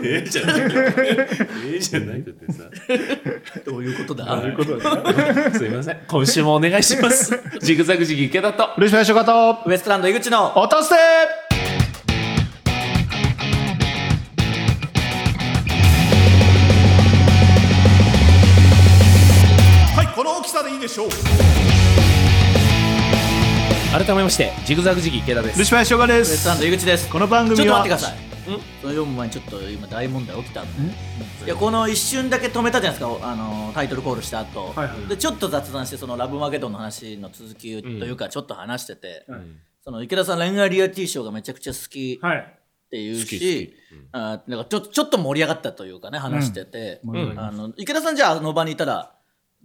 え？じゃないええ？じゃないだってさどういうことだ？すいません。今週もお願いします。ジグザグジギ池田と。嬉しいしょかとウエストランド井口の。落とせはいこの大きさでいいでしょう改めましてジグザグジギ池田です。嬉しいしょかでウエストランすド井口です。この番ちょっ組はと待ってください。その読む前にちょっと今大問題起きたんで。いやこの一瞬だけ止めたじゃないですかあのタイトルコールした後、はいはいでちょっと雑談してそのラブマゲドンの話の続きというかちょっと話してて、その池田さん恋愛リアリティショーがめちゃくちゃ好き。はい。っていう好きし、あなんかちょちょっと盛り上がったというかね話してて、うん。あの池田さんじゃああの場にいたら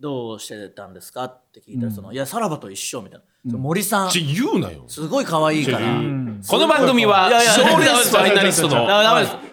どうしてたんですか？って聞いたら、そのいやさらばと一緒みたいな、森さん。ち言うなよ。すごい可愛いから、んこの番組はいやいや賞レースファイナリストの。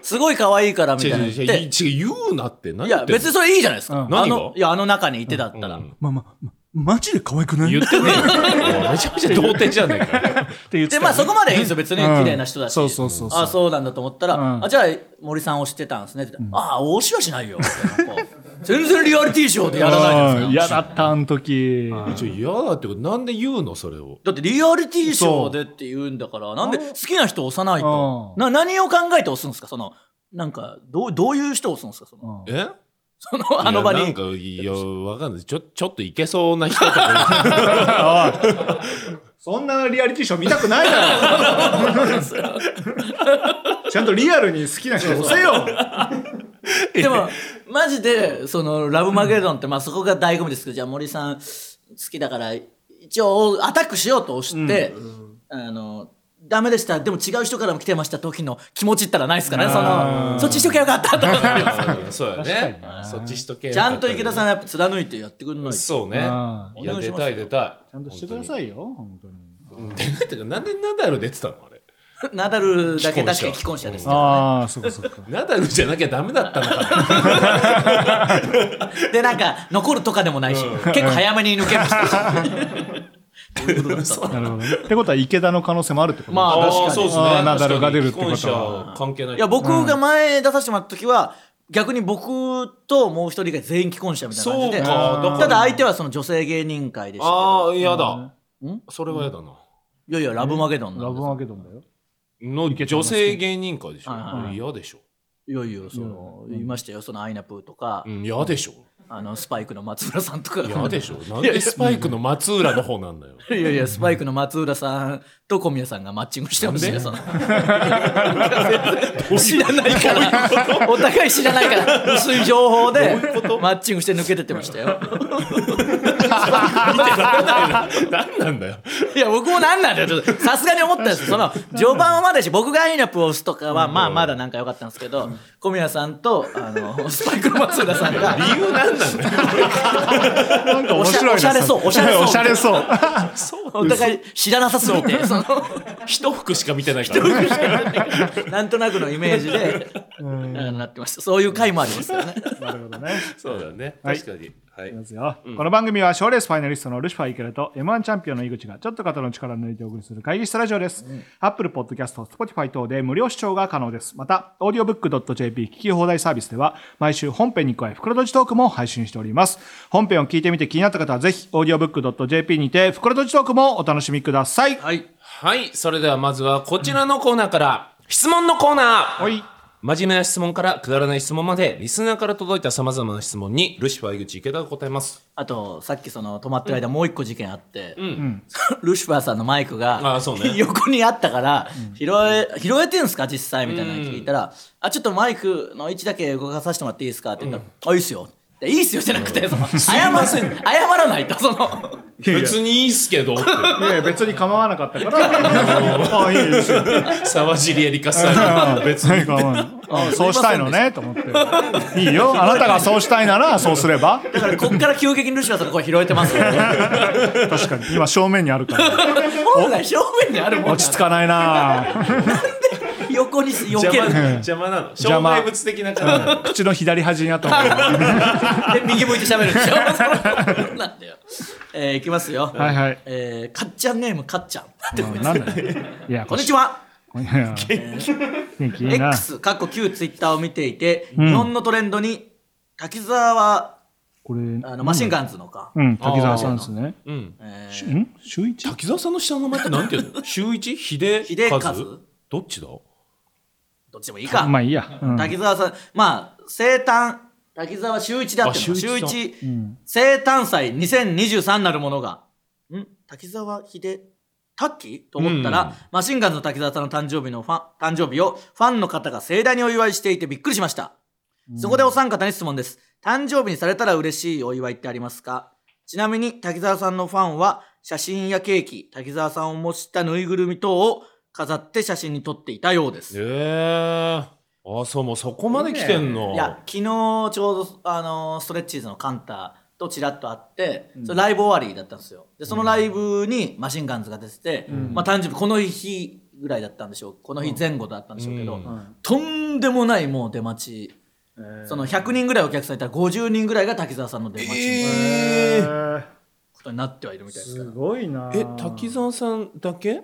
すすごい可愛いからみた違いうな言って違う言うなって何いや別にそれいいじゃないですか、うん。あ何が？のいやあの中にいてだったら、うん。まあまあまあマジで可愛くない？言ってね めちゃめちゃ童貞じゃねえか。よって言ってたでまあそこまでいいんですよ別にうん。綺麗な人だし、そうそうそうそう。あそうなんだと思ったら、うん。あじゃあ森さん推してたんですねって。言って、ああ推しはしないよ。みたいなこう全然リアリティショーでやらないですか。嫌だったあの時。ちょ嫌だってことなんで言うのそれを。だってリアリティショーでって言うんだからなんで好きな人押さないと。うん。な何を考えて押すんですか？そのなんかどうどういう人を押すんですか？そのうん。え？その あの場に。いやなんかいやわかんない。ちょちょっといけそうな人とか。そんなリアリティショー見たくないだろ。ちゃんとリアルに好きな人押せよ。でもマジでそのラブマゲドンってまあそこが醍醐味ですけどじゃあ森さん好きだから一応アタックしようと押して、あのダメでした。でも違う人からも来てました時の気持ちったらないですかね。そのそっちしときゃよかったと思ってうんそうやね。そっちしとけよちゃんと池田さんやっぱ貫いてやってくんないとそうね。出たい出たちゃんとしてくださいよ本当に。い てかなんでナダル出てたのあれ ナダルだけ確かに既婚者。ですけどああそうかそうか。ナダルじゃなきゃダメだったのか。でなんか残るとかでもないし、結構早めに抜けました。しなるほどね。ってことは池田の可能性もあるってことまあ確かに。そうですね。ナダルが出るってことは。既婚者関係ない。いや僕が前出させてもらった時は逆に僕ともう一人が全員既婚者みたいな感じでただ相手はその女性芸人会でしたけど。ああ嫌だ。ん？それは嫌だな。いやいやラブマゲドンラブマゲドンだよの女性芸人会でしょ。はいはいでしょ。いやいやそのいましたよ。そのアイナプーとか、うん嫌でしょ。あのスパイクの松浦さんとか。嫌でしょ。なんでスパイクの松浦の方なんだよ。いやいやスパイクの松浦さんと小宮さんがマッチングしてましたよその。知らないから。お互い知らないから。薄い情報でマッチングして抜けてってましたよ何なんだよ。いや僕もなんなんだよ。ちょっとさすがに思ったんですよ。その序盤はまだし僕がアイナップを押すとかはまあまだなんか良かったんですけど小宮さんとあのスパイクの松浦さんが理由何なんだよ。なんか面白いおしゃれそうおしゃれそう。おしゃれそう。お互い知らなさすぎて。その一服しか見てないから。なんとなくのイメージでなってました。そういう回もありますよね。なるほどね。そうだね。はい。確かにはいいきますよこの番組は賞レースファイナリストのルシファー池田と M1 チャンピオンの井口がちょっと肩の力を抜いてお送りする会議室ラジオです。Apple Podcast、Spotify 等で無料視聴が可能です。また、audiobook.jp 聞き放題サービスでは毎週本編に加え袋とじトークも配信しております。本編を聞いてみて気になった方はぜひ audiobook.jp にて袋とじトークもお楽しみください。はいはいそれではまずはこちらのコーナーから質問のコーナーはい。真面目な質問からくだらない質問までリスナーから届いたさまざまな質問にルシファー井口池田が答えます。あとさっきその止まってる間もう一個事件あって、ん。ルシファーさんのマイクがあそうね。横にあったから拾え拾えてんすか？実際みたいなの聞いたら、あちょっとマイクの位置だけ動かさせてもらっていいですか？って言ったら、あいいっすよ。でいいっすよじゃなくてその謝ら謝らないとその。別にいいっすけどいやいや別に構わなかったから、あいいですよ。沢尻エリカさん別に。何構わない。あそうしたいのねと思って。いいよ。あなたがそうしたいならそうすれば。だからこっから急激にルシファーさんの声拾えてますよ。確かに。今正面にあるから。本来正面にあるもん落ち着かないな横に避ける。邪魔なの。邪魔。障害物的な感じ。口の左端にあった方がいい。で右向いて喋るんでしょ。なんだよ。えー、いきますよ。はいはい。えー、かっちゃんネームかっちゃん。なんだよ。いや、こんにちは。元気いいな。X かっこ旧ツイッターを見ていて、日本のトレンドに滝沢これ、あのマシンガンズのか、うん、滝沢さんですね。うん。えしん？週一？滝沢さんの下の名前ってなんていうの？週一？秀秀和どっちだ？ーどっちでもいいか、まあいいや。うん。滝沢さんまあ生誕滝沢秀一であってるのあ秀一うん。生誕祭2023なるものがん？滝沢秀滝？と思ったら、うん。マシンガンズの滝沢さんの誕生日のファン誕生日をファンの方が盛大にお祝いしていてびっくりしました、そこでお三方に質問です。誕生日にされたら嬉しいお祝いってありますか？ちなみに滝沢さんのファンは写真やケーキ滝沢さんを模したぬいぐるみ等を飾って写真に撮っていたようです。ええあそうもうそこまで来てんの？いや昨日ちょうどあのストレッチーズのカンタとチラッと会って、それライブ終わりだったんですよ。でそのライブにマシンガンズが出てて、まあ誕生日この日ぐらいだったんでしょう。この日前後だったんでしょうけど、うん。とんでもないもう出待ち、その100人ぐらいお客さんいたら50人ぐらいが滝沢さんの出待ちに、え今ことになってはいるみたいですから。すごいなえ滝沢さんだけ？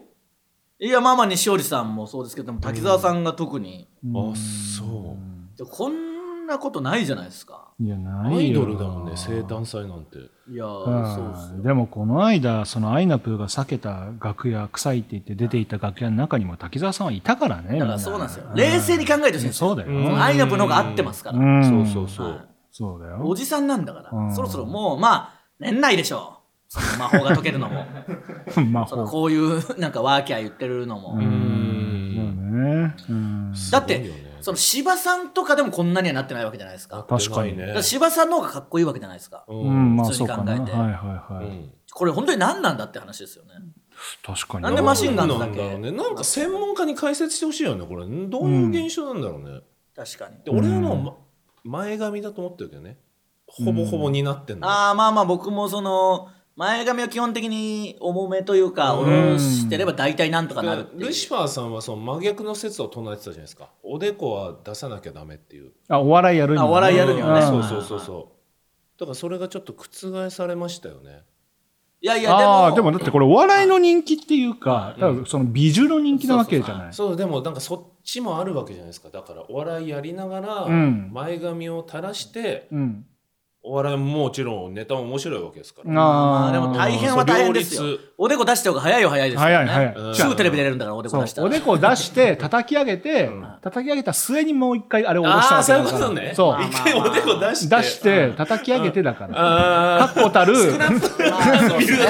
いやまあまあ西織さんもそうですけどでも滝沢さんが特に、あそう。でこんなことないじゃないですか。いやないよ。アイドルだもんね生誕祭なんて。いやうんそうですよ。でもこの間そのアイナプーが避けた楽屋臭いって言って出ていた楽屋の中にも滝沢さんはいたからねだからそうなんですよ。冷静に考えてほしいんですよ。そうだよ、アイナップの方が合ってますから、うん。そうそうそう、はいそうだよ。おじさんなんだから、うん。そろそろもうまあ年内でしょうその魔法が解けるのも。魔その法こういうなんかワーキャー言ってるのも、うん。ね。うん。だって、その芝さんとかでもこんなにはなってないわけじゃないですか。確かにね。芝さんの方がかっこいいわけじゃないですか、ううんんまあ普通そうかな。はいに考えてはいはい、うん。これ本当に何なんだって話ですよね。確かに。なんでマシンガンだけ。んだろうねなんか専門家に解説してほしいよねこれ。どういう現象なんだろうね、確かに。で俺はもう、ま前髪だと思ってるけどね。ほぼほぼになってんの、ああまあまあ僕もその前髪は基本的に重めというか下ろしてれば大体なんとかなるルシファーさんはその真逆の説を唱えてたじゃないですか。おでこは出さなきゃダメっていう。あお笑いやるにはあお笑いやるにはね。うん。そうそうそうそう。だからそれがちょっと覆されましたよね。いやいやでもああーでもだってこれお笑いの人気っていうか、だからその美女の人気なわけじゃない。そう。でもなんかそっちもあるわけじゃないですか。だからお笑いやりながらうん。前髪を垂らしてうんお笑いももちろんネタも面白いわけですから。まあでも大変は大変ですよ。両立。おでこ出した方が早いは早いですよ。ね早い早い。うん。すぐテレビ出れるんだからおでこ出したらおでこを出して 叩き上げて、叩き上げた末にもう一回あれを下ろしたああそういうわけだからことね。そう。一回おでこ出して。出して叩き上げてだから。あ確固たる。まあそうですね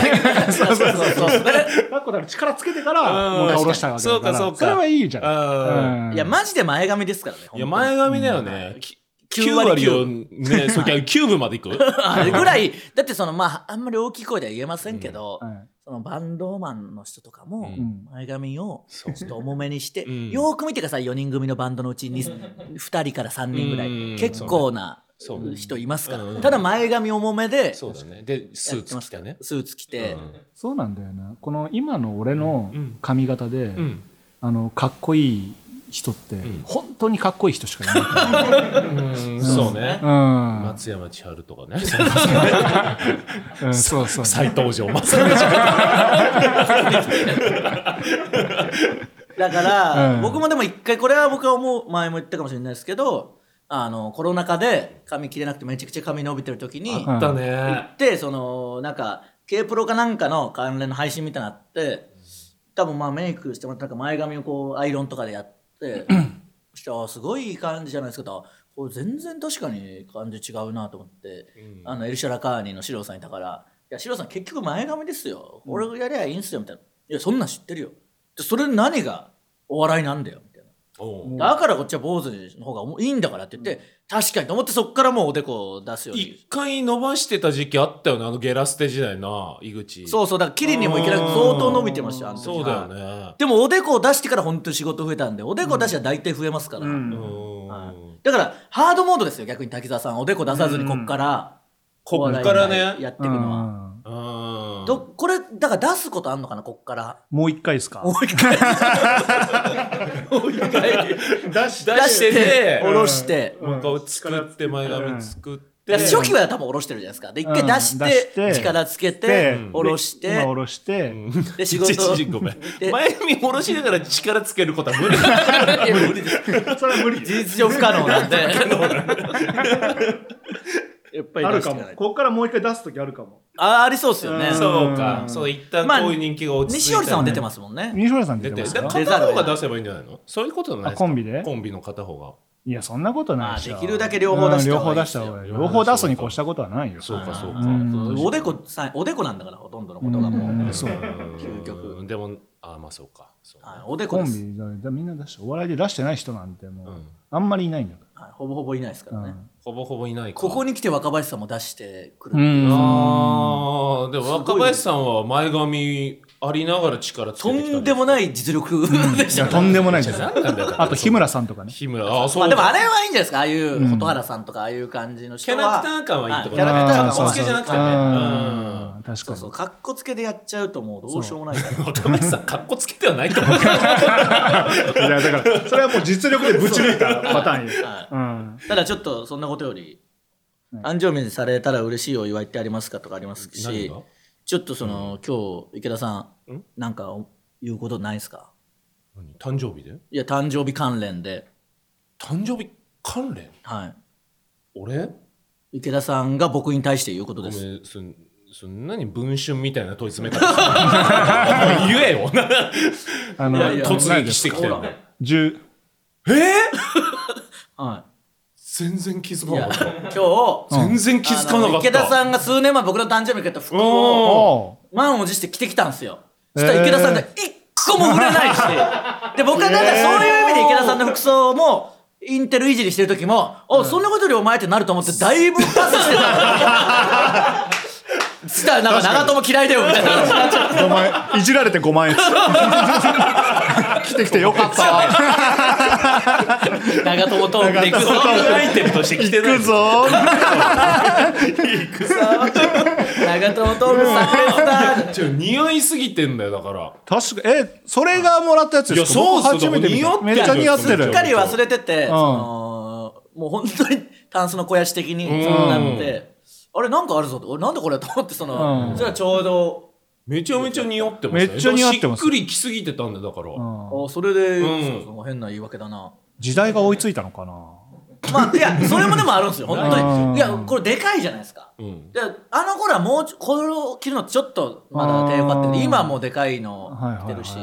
そうそうそうそう。確固たる力つけてからもう下ろしたわけだから。そうかそうか。それはいいじゃんあうん。いやマジで前髪ですからねいや前髪だよね、き9 9割割をね そう9分までいく？あれぐらい。だってそのまああんまり大きい声では言えませんけど、はい。そのバンドマンの人とかもん。前髪をちょっと重めにして、ん。よーく見てください4人組のバンドのうちに2人から3人ぐらうん。い結構なそうね。人いますから、うんただ前髪重めでそうだね。でスーツ着てね。スーツ着て、そうなんだよな。この今の俺のん。髪型で、うん。あのかっこいい人って、ん。本当にかっこいい人しかいない。から、うん。そうね。うん。松山千春とかね。うん、そうそう。再登場。松山千だから、うん。僕もでも一回これは僕は思う前も言ったかもしれないですけどあのコロナ禍で髪切れなくてめちゃくちゃ髪伸びてる時に春だね。でそのなんか K プロかなんかの関連の配信みたいなのあって多分まあメイクしてもらってなんか前髪をこうアイロンとかでやって そしたらあすごいいい感じじゃないですかと。これ全然確かに感じ違うなと思って、あのエルシャラカーニのシローさんいたから「いやシさん結局前髪ですよ。俺がやりゃいいんすよ」みたいな「いやそんなん知ってるよ」でそれ何がお笑いなんだよみたいな。だからこっちは坊主の方がいいんだからって言って、確かに。と思ってそっからもうおでこを出すように一回伸ばしてた時期あったよねあのゲラステ時代な井口。そうそうだから切りにもいけなくて相当伸びてましたよあの時そうだよね。でもおでこを出してから本当に仕事増えたんでおでこ出したら大体増えますから、うん。うん。だからハードモードですよ逆に滝沢さん。おでこ出さずにこっから、こっからね。やっていくのは、うんどこれだから出すことあんのかなこっから。もう一回ですか？もう一回。もう一回。出 し出して。て下ろして、もう一回作って前髪作って。初期は多分下ろしてるじゃないですか。で一回出して,、力つけてで下ろして、今下ろして、で仕事。ごめんで前髪下ろしながら力つけることは無理。無理です。それは無理事実上不可能なんで やっぱりあるかも。こっからもう一回出す時あるかも。あありそうですよね。うん。そうか。そう一旦まあこういう人気が落ち着い西織さんは出てまますもんね。西村さん出出てますよ片方が出せばいいんじゃないの？そういうことじゃないですコンビで？コンビの片方が。いやそんなことないでしできるだけ両方出した方がいい。うん両方出した方がいい。両方出すに越したことはないよ。そうかそうか。うん。おでこさおでこなんだからほとんどのことがもう、うん。そう。究極。うんでもあまあそうか。おでこコンです、ビみんな出してお笑いで出してない人なんてもう、うん。あんまりいないんだかはい。ほぼほぼいないですからら、ね、ほぼほぼいないか。ここに来て若林さんも出してくる、う。ん。ああでも若林さんは前髪ありながら力つけとてきたんでもない実力 でしいやとんでもないです。何なんだよあと日村さんとかね。日村あそう。まあでもあれはいいんじゃないですか？ああいう蛍原さんとかああいう感じの人は。キャラクター感はいいってことキャラクター感あーそうはお付けじゃなくてねうん。確かに。そうそう。かっこつけでやっちゃうともうどうしようもないから。若林さんかっこつけてはないと思う。いやだからそれはもう実力でぶち抜いたパターンよ、はい。うん、ただちょっとそんなことより、誕生日にされたら嬉しいお祝いってありますかとかありますし。何が？ちょっとその、今日池田さんん？なんか言うことないですか？何？誕生日で？いや誕生日関連で。誕生日関連？はい。俺？池田さんが僕に対して言うことごめです。んそんそん何文春みたいな問い詰め方 言えよ。あのいやいや突撃してきてるほら。10えー、は全然気づかなかっ今日た全然気づかなかった。池田さんが数年前僕の誕生日に買った服を満を持して着てきたんですよ。そしたら池田さんが一個も売れないし。で僕はなんかそういう意味で池田さんの服装もインテルいじりしてる時も「おそんなことよりお前」ってなると思ってだいぶパスしてた。そしたらなんか長友嫌いだよみたいな。話に。なっちゃって5万円いじられて5万円来てきてよかった 長友トークで行くぞ。アイテムとして着てない行くぞ。長友トークさんですちょ似合いすぎてんだよだから。確かえそれがもらったやつですか？いやそうめめっちゃ似合ってるすっかり忘れてて、そのもう本当にタンスの肥やし的にそうなって、あれなんかあるぞ。と俺なんでこれと思ってその、うん。それはちょうどめちゃめちゃ似合ってますね。めっちゃ似合ってます。しっくりきすぎてたんだよだから、うん。あそれで、うん。そうそう変な言い訳だな時代が追いついたのかな。まあいやそれもでもあるんですよ。本当うんに。いやこれでかいじゃないですか。うん。であの頃はもうちょこれを着るのちょっとまだ手よかった今はもうでかいのはいはいはい。着てるし、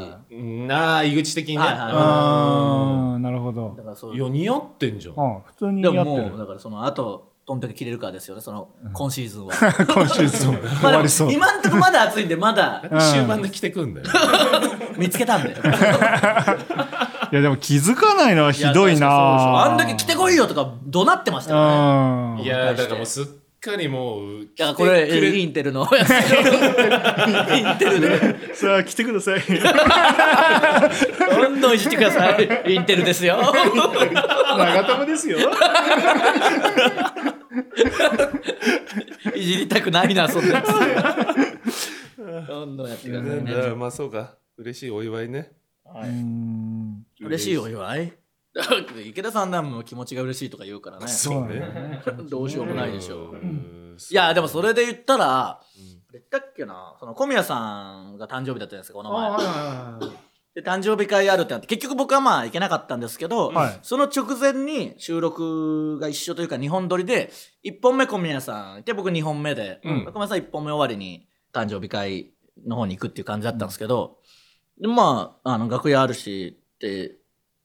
なあ井口的にね、はいはいあーなるほど。だからそう。いや似合ってんじゃん。うん普通にで似合ってる。ももうだからそのあとどんだけ着れるかですよね。その今シーズンは。今シーズン 終まあでもわりそう今んとこまだ暑いんでまだ。終盤で着てくんだよ、見つけたんでいやでも気づかないのはひどいな。あんだけ着てこいよとか怒鳴ってましたからね。うん。いやだからもうすっかりもういやこれインテルの。やつインテルで。さあ来てください。どんどんいじってください。インテルですよ。長友ですよ。いじりたくないなそんなやつ。どんどんやってくださいね。まあそうか。嬉しいお祝いねうん。嬉しいお祝い？池田さんなんも気持ちが嬉しいとか言うからね。そうね。どうしようもないでしょう。うん。いやでもそれで言ったら、言ったっけなその小宮さんが誕生日だったじゃないですかこの前。で誕生日会あるってなって結局僕はまあ行けなかったんですけど、はい。その直前に収録が一緒というか2本撮りで1本目小宮さんいて僕2本目で、うん。小宮さん1本目終わりに誕生日会の方に行くっていう感じだったんですけど、でまああの楽屋あるしって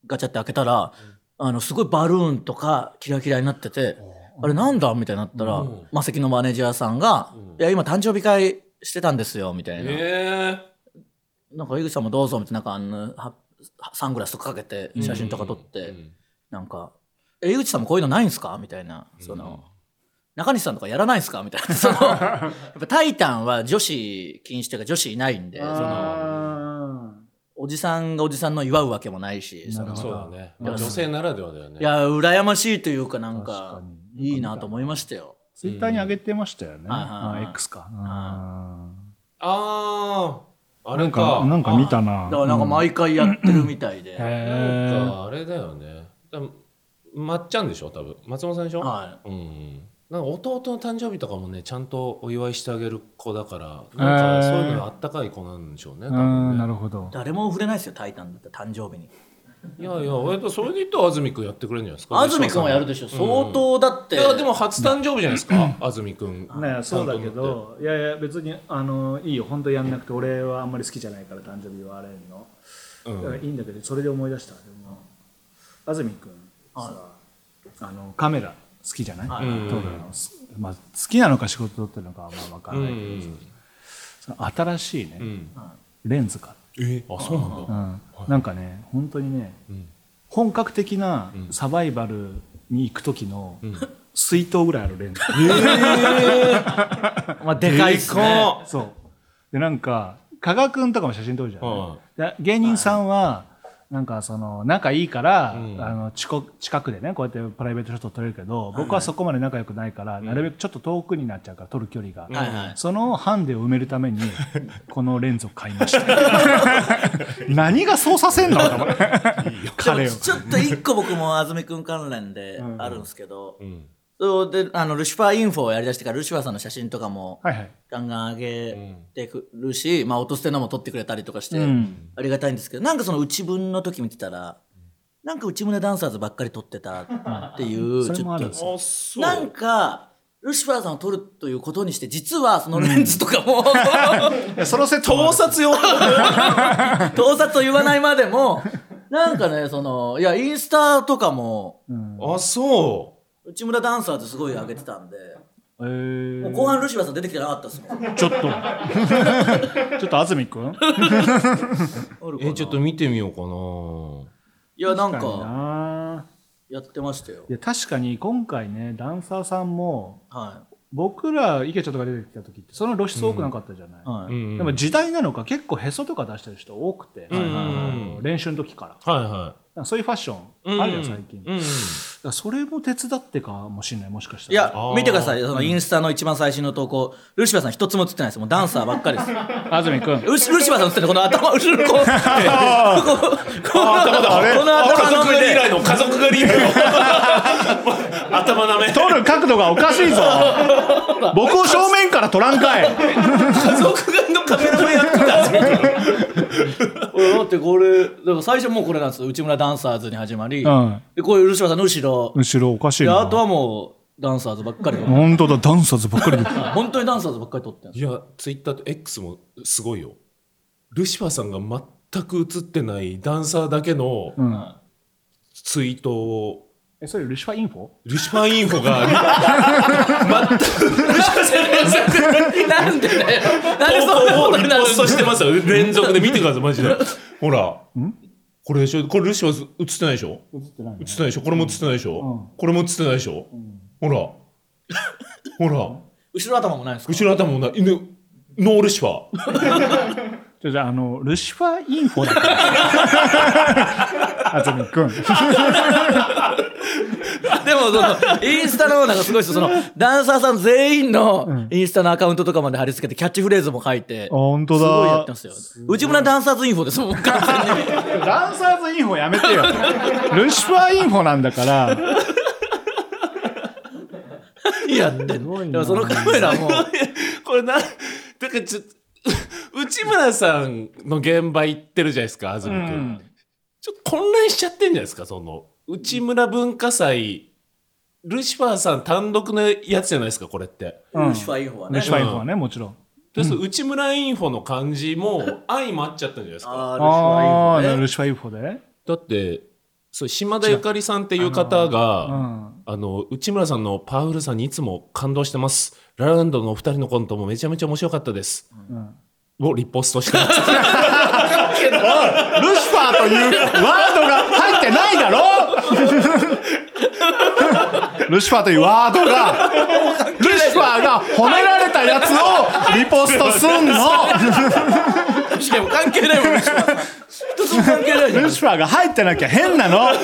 ガチャって開けたら、あのすごいバルーンとかキラキラになってて、あれなんだみたいになったら、うん。マセキのマネージャーさんが「うん。いや今誕生日会してたんですよ」みたいな。え。なんか井口さんもどうぞみたいななんかあのはサングラスとかかけてえ写真とか撮って、うん。なんか「え井口さんもこういうのないんすか?」みたいなその、中西さんとかやらないんすか？みたいなその やっぱ「タイタン」は女子禁止というか女子いないんでそのあおじさんがおじさんの祝うわけもないしそのそうだね、まあ、女性ならではだよね。いや羨ましいというかなん確かいいなと思いましたよ。ツイッターに上げてましたよね、はいはいはいあ X か、あああなんれか。かなんか見たな。だからなんか毎回やってるみたいで、へなんえかあれだよね。だまっちゃんでしょ多分。松本さんでしょ、はうんうんなんか弟の誕生日とかもねちゃんとお祝いしてあげる子だからなんかそういうのがあったかい子なんでしょうね、多うん分ね。なるほど誰も触れないですよ「タイタン」だって誕生日に。いやいや俺とそれで言ったら安住君やってくれるんじゃないですか？安住君はやるでしょ。相当だって、いやでも初誕生日じゃないですか、安住君ねそうだけどいやいや別にあのいいよ。本当やんなくて俺はあんまり好きじゃないから誕生日はあれんの。うん。だからいいんだけどそれで思い出したでも。安住君さあのカメラ好きじゃない、はい。のまあ、好きなのか仕事撮ってるのかはまあ分からうないけど、ん。その新しいね、うん。レンズがえあそうなんだ。うん、なんかね本当にねうん。本格的なうん。サバイバルに行く時のうん。水筒ぐらいあるレンズ、まあ、でかいっすね。そう。でなんか加賀君とかも写真撮るじゃん、はで芸人さんはなんかその仲いいから、うん。あの近く近くでねこうやってプライベートショット撮れるけど、僕はそこまで仲良くないから、なるべくちょっと遠くになっちゃうから撮る距離が、はいはい。そのハンデを埋めるために このレンズを買いました。何がそうさせんの？彼を。ちょっと一個僕も安住くん関連であるんですけど、うんそうであのルシファーインフォをやりだしてからルシファーさんの写真とかもはいはい。ガンガン上げてくるし、まあ音捨てのも撮ってくれたりとかして、ん。ありがたいんですけどなんかその内分の時見てたらなんか内村ダンサーズばっかり撮ってたっていう、それちょっと。もあるんですよあそう。なんかルシファーさんを撮るということにして実はそのレンズとかも、いやその説もある。盗撮用盗撮と言わないまでもなんかねそのいやインスタとかもあそ内村ダンサーズすごい上げてたんで、えー。もう後半ルシファーさん出てきてなかったですもん。ちょっと。ちょっと安住くん？うえちょっと見てみようかな。いやなん確かやってましたよ。いや確かに今回ねダンサーさんもは僕ら池ちゃんとか出てきた時ってその露出多くなかったじゃない、いはい、うんでも時代なのか結構へそとか出してる人多くて、うんあの練習の時から。はいはなんかそういうファッショいンあるじゃん最近、だかうん。らそれも手伝ってかもしれないもしかしたいらやあー。見てください。そのインスタの一番最新の投稿。ルシファーさん一つも映ってないです。もうダンサーばっかりです。安住くん。ルシルシファーさん映ってるこの頭 後ろのこうこの頭この家頭の族狩り以上で来の家族狩り以来の。頭なめ撮る角度がおかしいぞ。僕を正面から撮らんかい。家族狩りのカメラマンやってたんですよ。俺 だってこれだから最初もうこれなんですよ。内村ダンサーズに始まり、うんでこういうルシファーさんの後ろ。後ろおかしいな。であとはもうダンサーズばっかり。で本当だダンサーズばっかり。で 本当にダンサーズばっかり撮っていやツイッターと X もすごいよ。ルシファーさんが全く映ってないダンサーだけのうん。ツイートをえそれルシファーインフォ？ルシファーインフォがなんでだよなんでそんな投ことになるしてますよ連続で見てくださいマジでほらこれでしょこれルシファー映ってないでしょ映ってない映ってないでしょこれも映ってないでしょ、うんこれも映ってないでしょ、ほらほら後ろ頭もないんですか後ろ頭もない犬ノールシファーじゃあじゃああのルシファーインフォだから安住くんでもそのインスタのなんかすごいですよそのダンサーさん全員のインスタのアカウントとかまで貼り付けてキャッチフレーズも書いて本当すごいやっだてますよ。内村ダンサーズインフォですもん完全に。ダンサーズインフォやめてよ。ルシファーインフォなんだから。何やってでもそのカメラも。これなだからちょっと内村さんの現場行ってるじゃないですか安住君、うん。ちょっと混乱しちゃってんじゃないですかその内村文化祭ルシファーさん単独のやつじゃないですかこれって。うん。ルシファーインフォはね。ルシファーインフォはねもちろん。で、その内村インフォの感じも相まっちゃったんじゃないですか。ああルルシファーインフォでだってそう島田ゆかりさんっていう方が、う。ん。あの内村さんのパワフルさにいつも感動してます。ラランドのお二人のコントもめちゃめちゃ面白かったです、をリポストしてます。ルシファーというワードが入ってないだろ ルシファーというワードがルシファーが褒められたやつをリポストすんの。しかも関係ないもんルシファーさん一つも関係ないルシファーが入ってなきゃ変なの。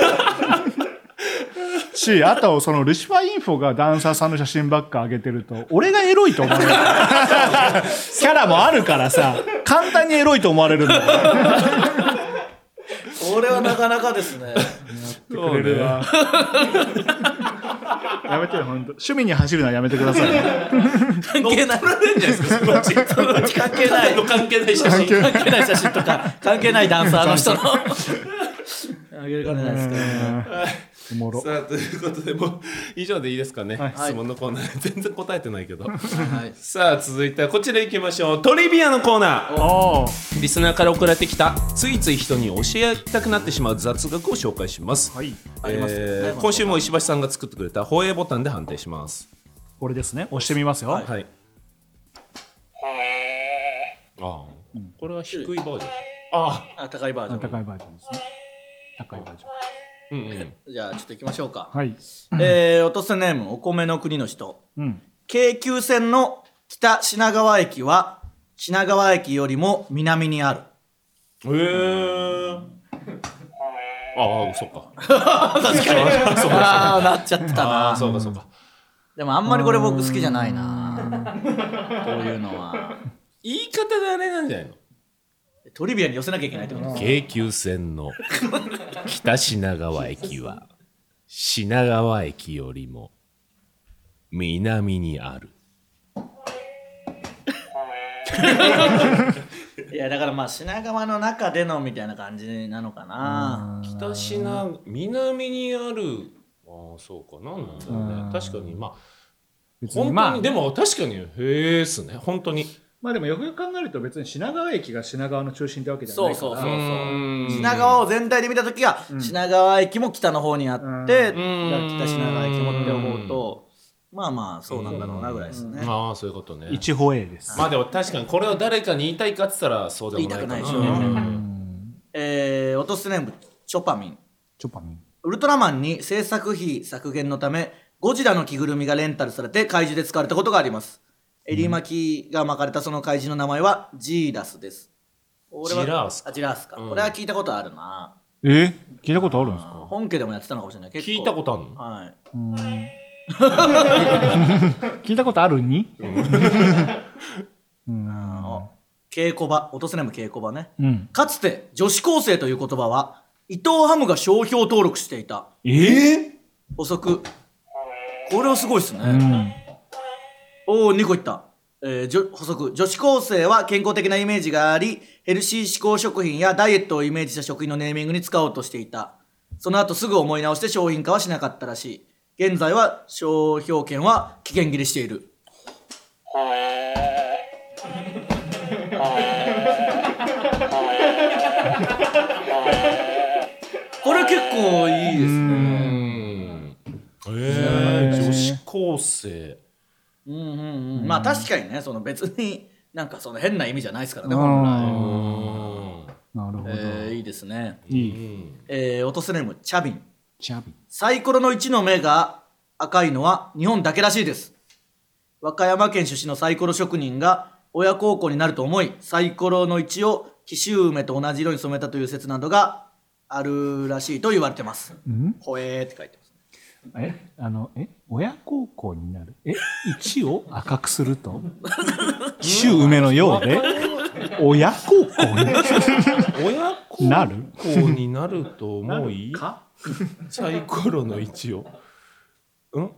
しあとそのルシファーインフォがダンサーさんの写真ばっか上げてると俺がエロいと思われる。キャラもあるからさ簡単にエロいと思われるんだよこれはなかなかですね。くれるわやめてよ本当。趣味に走るのはやめてください。関係ないられんじゃないですか？そのうち。そのうち関係ない。関係ない写真。関係ない写真。とか関係ないダンサーの人の。あげるかねないですか。らねおもろ。さあということでもう以上でいいですかね、はい。質問のコーナー。全然答えてないけど。はい。さあ続いてはこちら行きましょう。トリビアのコーナー。おー。リスナーから送られてきたついつい人に教えたくなってしまう雑学を紹介します、はい。ありますよね。えー今週も石橋さんが作ってくれた放映ボタンで判定します。これですね。押してみますよ、はい。ああ、これは低いバージョン。あああ高いバージョン。高いバージョンですね。高いバージョンうんうん。じゃあちょっと行きましょうか、はい。えー、落とせネームお米の国の人。うん。京急線の北品川駅は品川駅よりも南にある。へえああそっか。ああなっちゃってたああなそうかそうか。でもあんまりこれ僕好きじゃないな。こういうのは。言い方があれなんじゃないの？トリビアに寄せなきゃいけないってこと。京急線の北品川駅は品川駅よりも南にある。いやだからまあ品川の中でのみたいな感じなのかな。北品南にある。ああそうか。なんなんだろうね。うん。確かにまあ別本当に、にまあでも確かにへえっすね。本当にまあでもよくよく考えると別に品川駅が品川の中心ってわけじゃないから。そうそうそうう。ん。品川を全体で見た時は、品川駅も北の方にあって、ん。北品川駅もって思うと、まあまあそうなんだろうなぐらいですね。ああそういうことね。一歩 A です。まあでも確かにこれを誰かに言いたいかって言ったらそうでもないかな。言いたくないでしょ。うん。えー、落とすネームチョパミン。チョパミン。ウルトラマンに制作費削減のため、ゴジラの着ぐるみがレンタルされて怪獣で使われたことがあります。襟巻きが巻かれたその怪獣の名前はジーダスです。俺はジラースかあジラースか。うんこれは聞いたことあるな。え？聞いたことあるんですか？本家でもやってたのかもしれない。結構聞いたことあるの？はい。聞いたことあるに？あ稽古場、落とせネーム稽古場ね。うんかつて女子高生という言葉は伊藤ハムが商標登録していた。え？補足。これはすごいですね。うんおお、2個いった。えー補足。女子高生は健康的なイメージがあり、ヘルシー志向食品やダイエットをイメージした食品のネーミングに使おうとしていた。その後すぐ思い直して商品化はしなかったらしい。現在は商標権は期限切れしている。これ結構いいですね。えー、女子高生、あ確かにねその別になんかその変な意味じゃないですからねうん。本来、うん。なるほど、えーいいですね、いい。えー、落とせネームチャビン。チャビサイコロの1の目が赤いのは日本だけらしいです。和歌山県出身のサイコロ職人が親孝行になると思いサイコロの1を紀州梅と同じ色に染めたという説などがあるらしいと言われてます。ん。ほえーって書いてますえ？あのえ？親孝行になる？え？1を赤くすると？紀州梅のようで？親孝行親になる？子になると思い？かサイコロの一を。うん？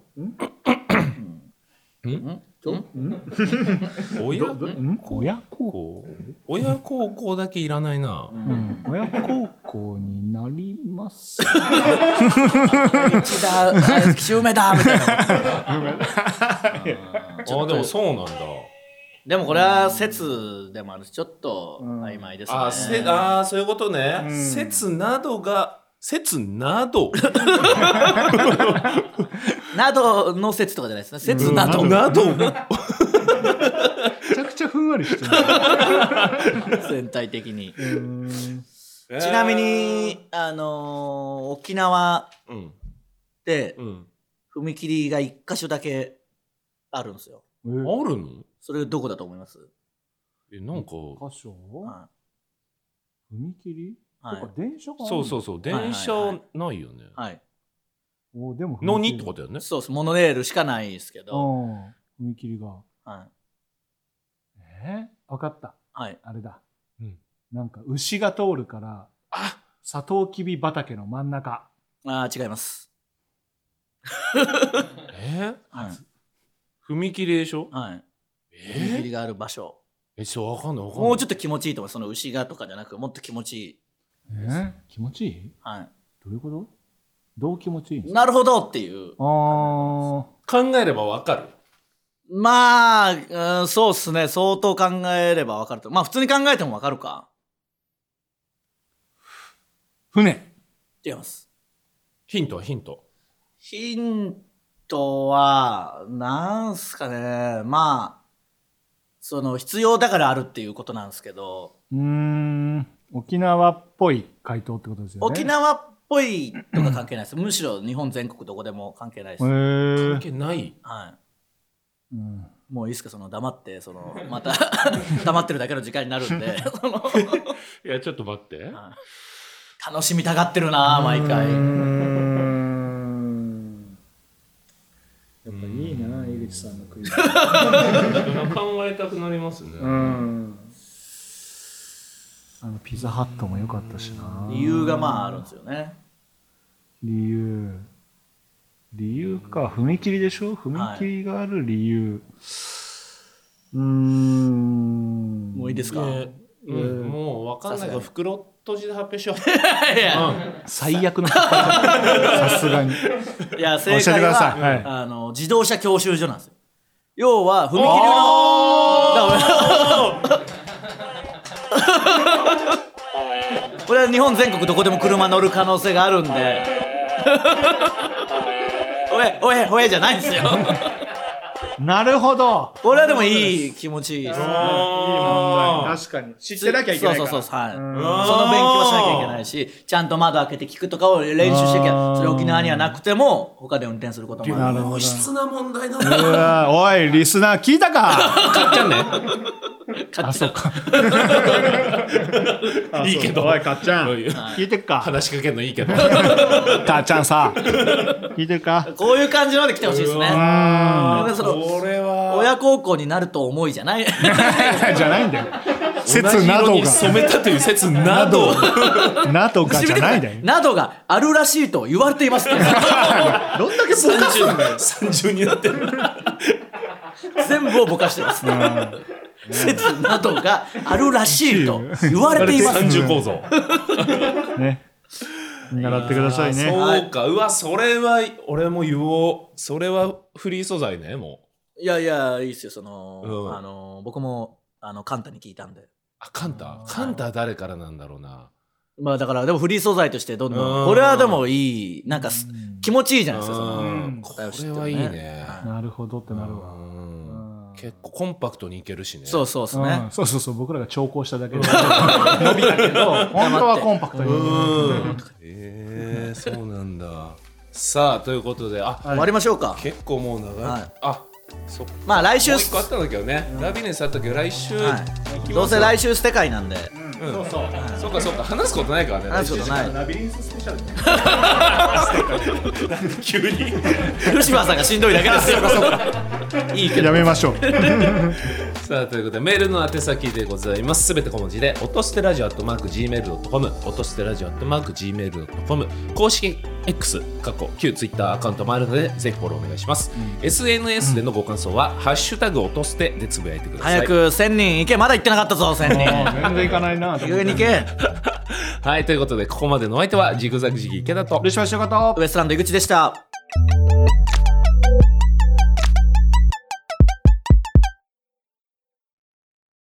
親ん？親？孝行？孝親孝行だけいらないな、うん。親孝行になります。一 だあ紀州梅だみたいなあでもそうなんだ。でもこれは説でもあるしちょっと曖昧ですね、あせあーそういうことね、説などが説など。などの説とかじゃないですね。説など、など。めちゃくちゃふんわりしてる。全体的に。うん。ちなみにあのー沖縄うん。でうん。踏切が一箇所だけあるんですよ。え。あるの？それどこだと思います、えなんか。箇所？は踏切？はい。電車がそうそうそう。電車ないよね、い、はい、おでものにってことだよね。そうですモノレールしかないですけど、うん。踏切が。はい。えー、分かった。はい、あれだ、うん。なんか牛が通るからあ！サトウキビ畑の真ん中。あー違います。え？はい、踏切でしょ？はい、え？踏切がある場所。えちょわかんないわかんない。もうちょっと気持ちいいと思う。その牛がとかじゃなくもっと気持ちいい、え？ー、気持ちいい？はい、どういうこと？どう気持ちいいんですか？なるほどっていう。あー。考えればわかる。まあ、うん、そうっすね。相当考えれば分かると。まあ普通に考えても分かるか。船。違います。ヒントはヒント。ヒントはなんすかね。まあその必要だからあるっていうことなんですけど、うーん。沖縄っぽい回答ってことですよね。沖縄っぽいとか関係ないです。むしろ日本全国どこでも関係ないです、関係ない？はうん。い、もういいですかその黙ってその また 黙ってるだけの時間になるんで。いやちょっと待って。楽しみたがってるな毎回うーんやっぱいいな井口さんのクイズ。考えたくなりますね、うんあのピザハットも良かったしな。理由がまああるんですよね。理由。理由か。踏切でしょ？踏切がある理由、うーんもういいですか、ねうん、もう分かんないけど袋閉じで発表しよう。いや。最悪の。さすがに。いや正教えて解は、ください。はい。あの自動車教習所なんですよ。要は踏切のこれは日本全国どこでも車乗る可能性があるんで。おえおえおえじゃないんですよ。なるほど。これはでもいい気持ちいいですね。確かに。知ってなきゃいけないから。そうそうそうはい。そん。の勉強はしなきゃいけないしちゃんと窓開けて聞くとかを練習してきゃそれ沖縄にはなくても他で運転することもある。なるほど。質な問題だおいリスナー聞いたか？かっちゃんねあそうか。いいけど。おいかっちゃん。うん聞いてっか。話しかけるのいいけど。かっちゃんさ聞いてるか。こういう感じので来てほしいですね。うそのこれは。親孝行になると思いじゃない？ん じゃないんだよ。説などが。染めたという説など。などがじゃないんだよ。などがあるらしいと言われています。ってどんだけぼかすんだよ。三重になってる。全部をぼかしてます説などがあるらしいと言われています。三重構造。ね。習ってくださいね。そうか。うわそれは俺も言おう。それはフリー素材ねもう。いやいやいいっすよ。その、うん。あの僕もあのカンタに聞いたんで。あカンタ？カンタは誰からなんだろうな。まあだからでもフリー素材としてどんどうん。んこれはでもいいなんかす気持ちいいじゃないですかそのうん。こ答えを知ってるれはいいね。はいなるほどってなるわ。うん結構。コンパクトにいけるしね。そうそうですね。うん。そうそうそう僕らが調校しただけで。伸びたけど 本当はコンパクトに。うん。えー、そうなんだ。さあということであ、終わりましょうか。結構もう長い、はい。あそっか。まあ来週もう一個あったんだけどね、ラビネスあったけど来週、はい、どうせ来週捨て会なんで。うんそうそう。そうかそうか。話すことないからね。話すことない。ラビリンススペシャル急に。吉村さんがしんどいだけですよ。いいけど。やめましょうさあということでメールの宛先でございます。すべて小文字で音捨てラジオアットマーク Gmail.com 音捨てラジオアットマーク Gmail.com 公式 X 過去旧 Twitter アカウントもあるのでぜひフォローお願いします、SNS でのご感想は「ハッシュタグ音捨て」でつぶやいてください。早く1000人行けまだ行ってなかったぞ1000人。全然いかないな上に行け。はいということでここまでのお相手はジグザグジギー池田とルシファー仕事ウエストランド井口でした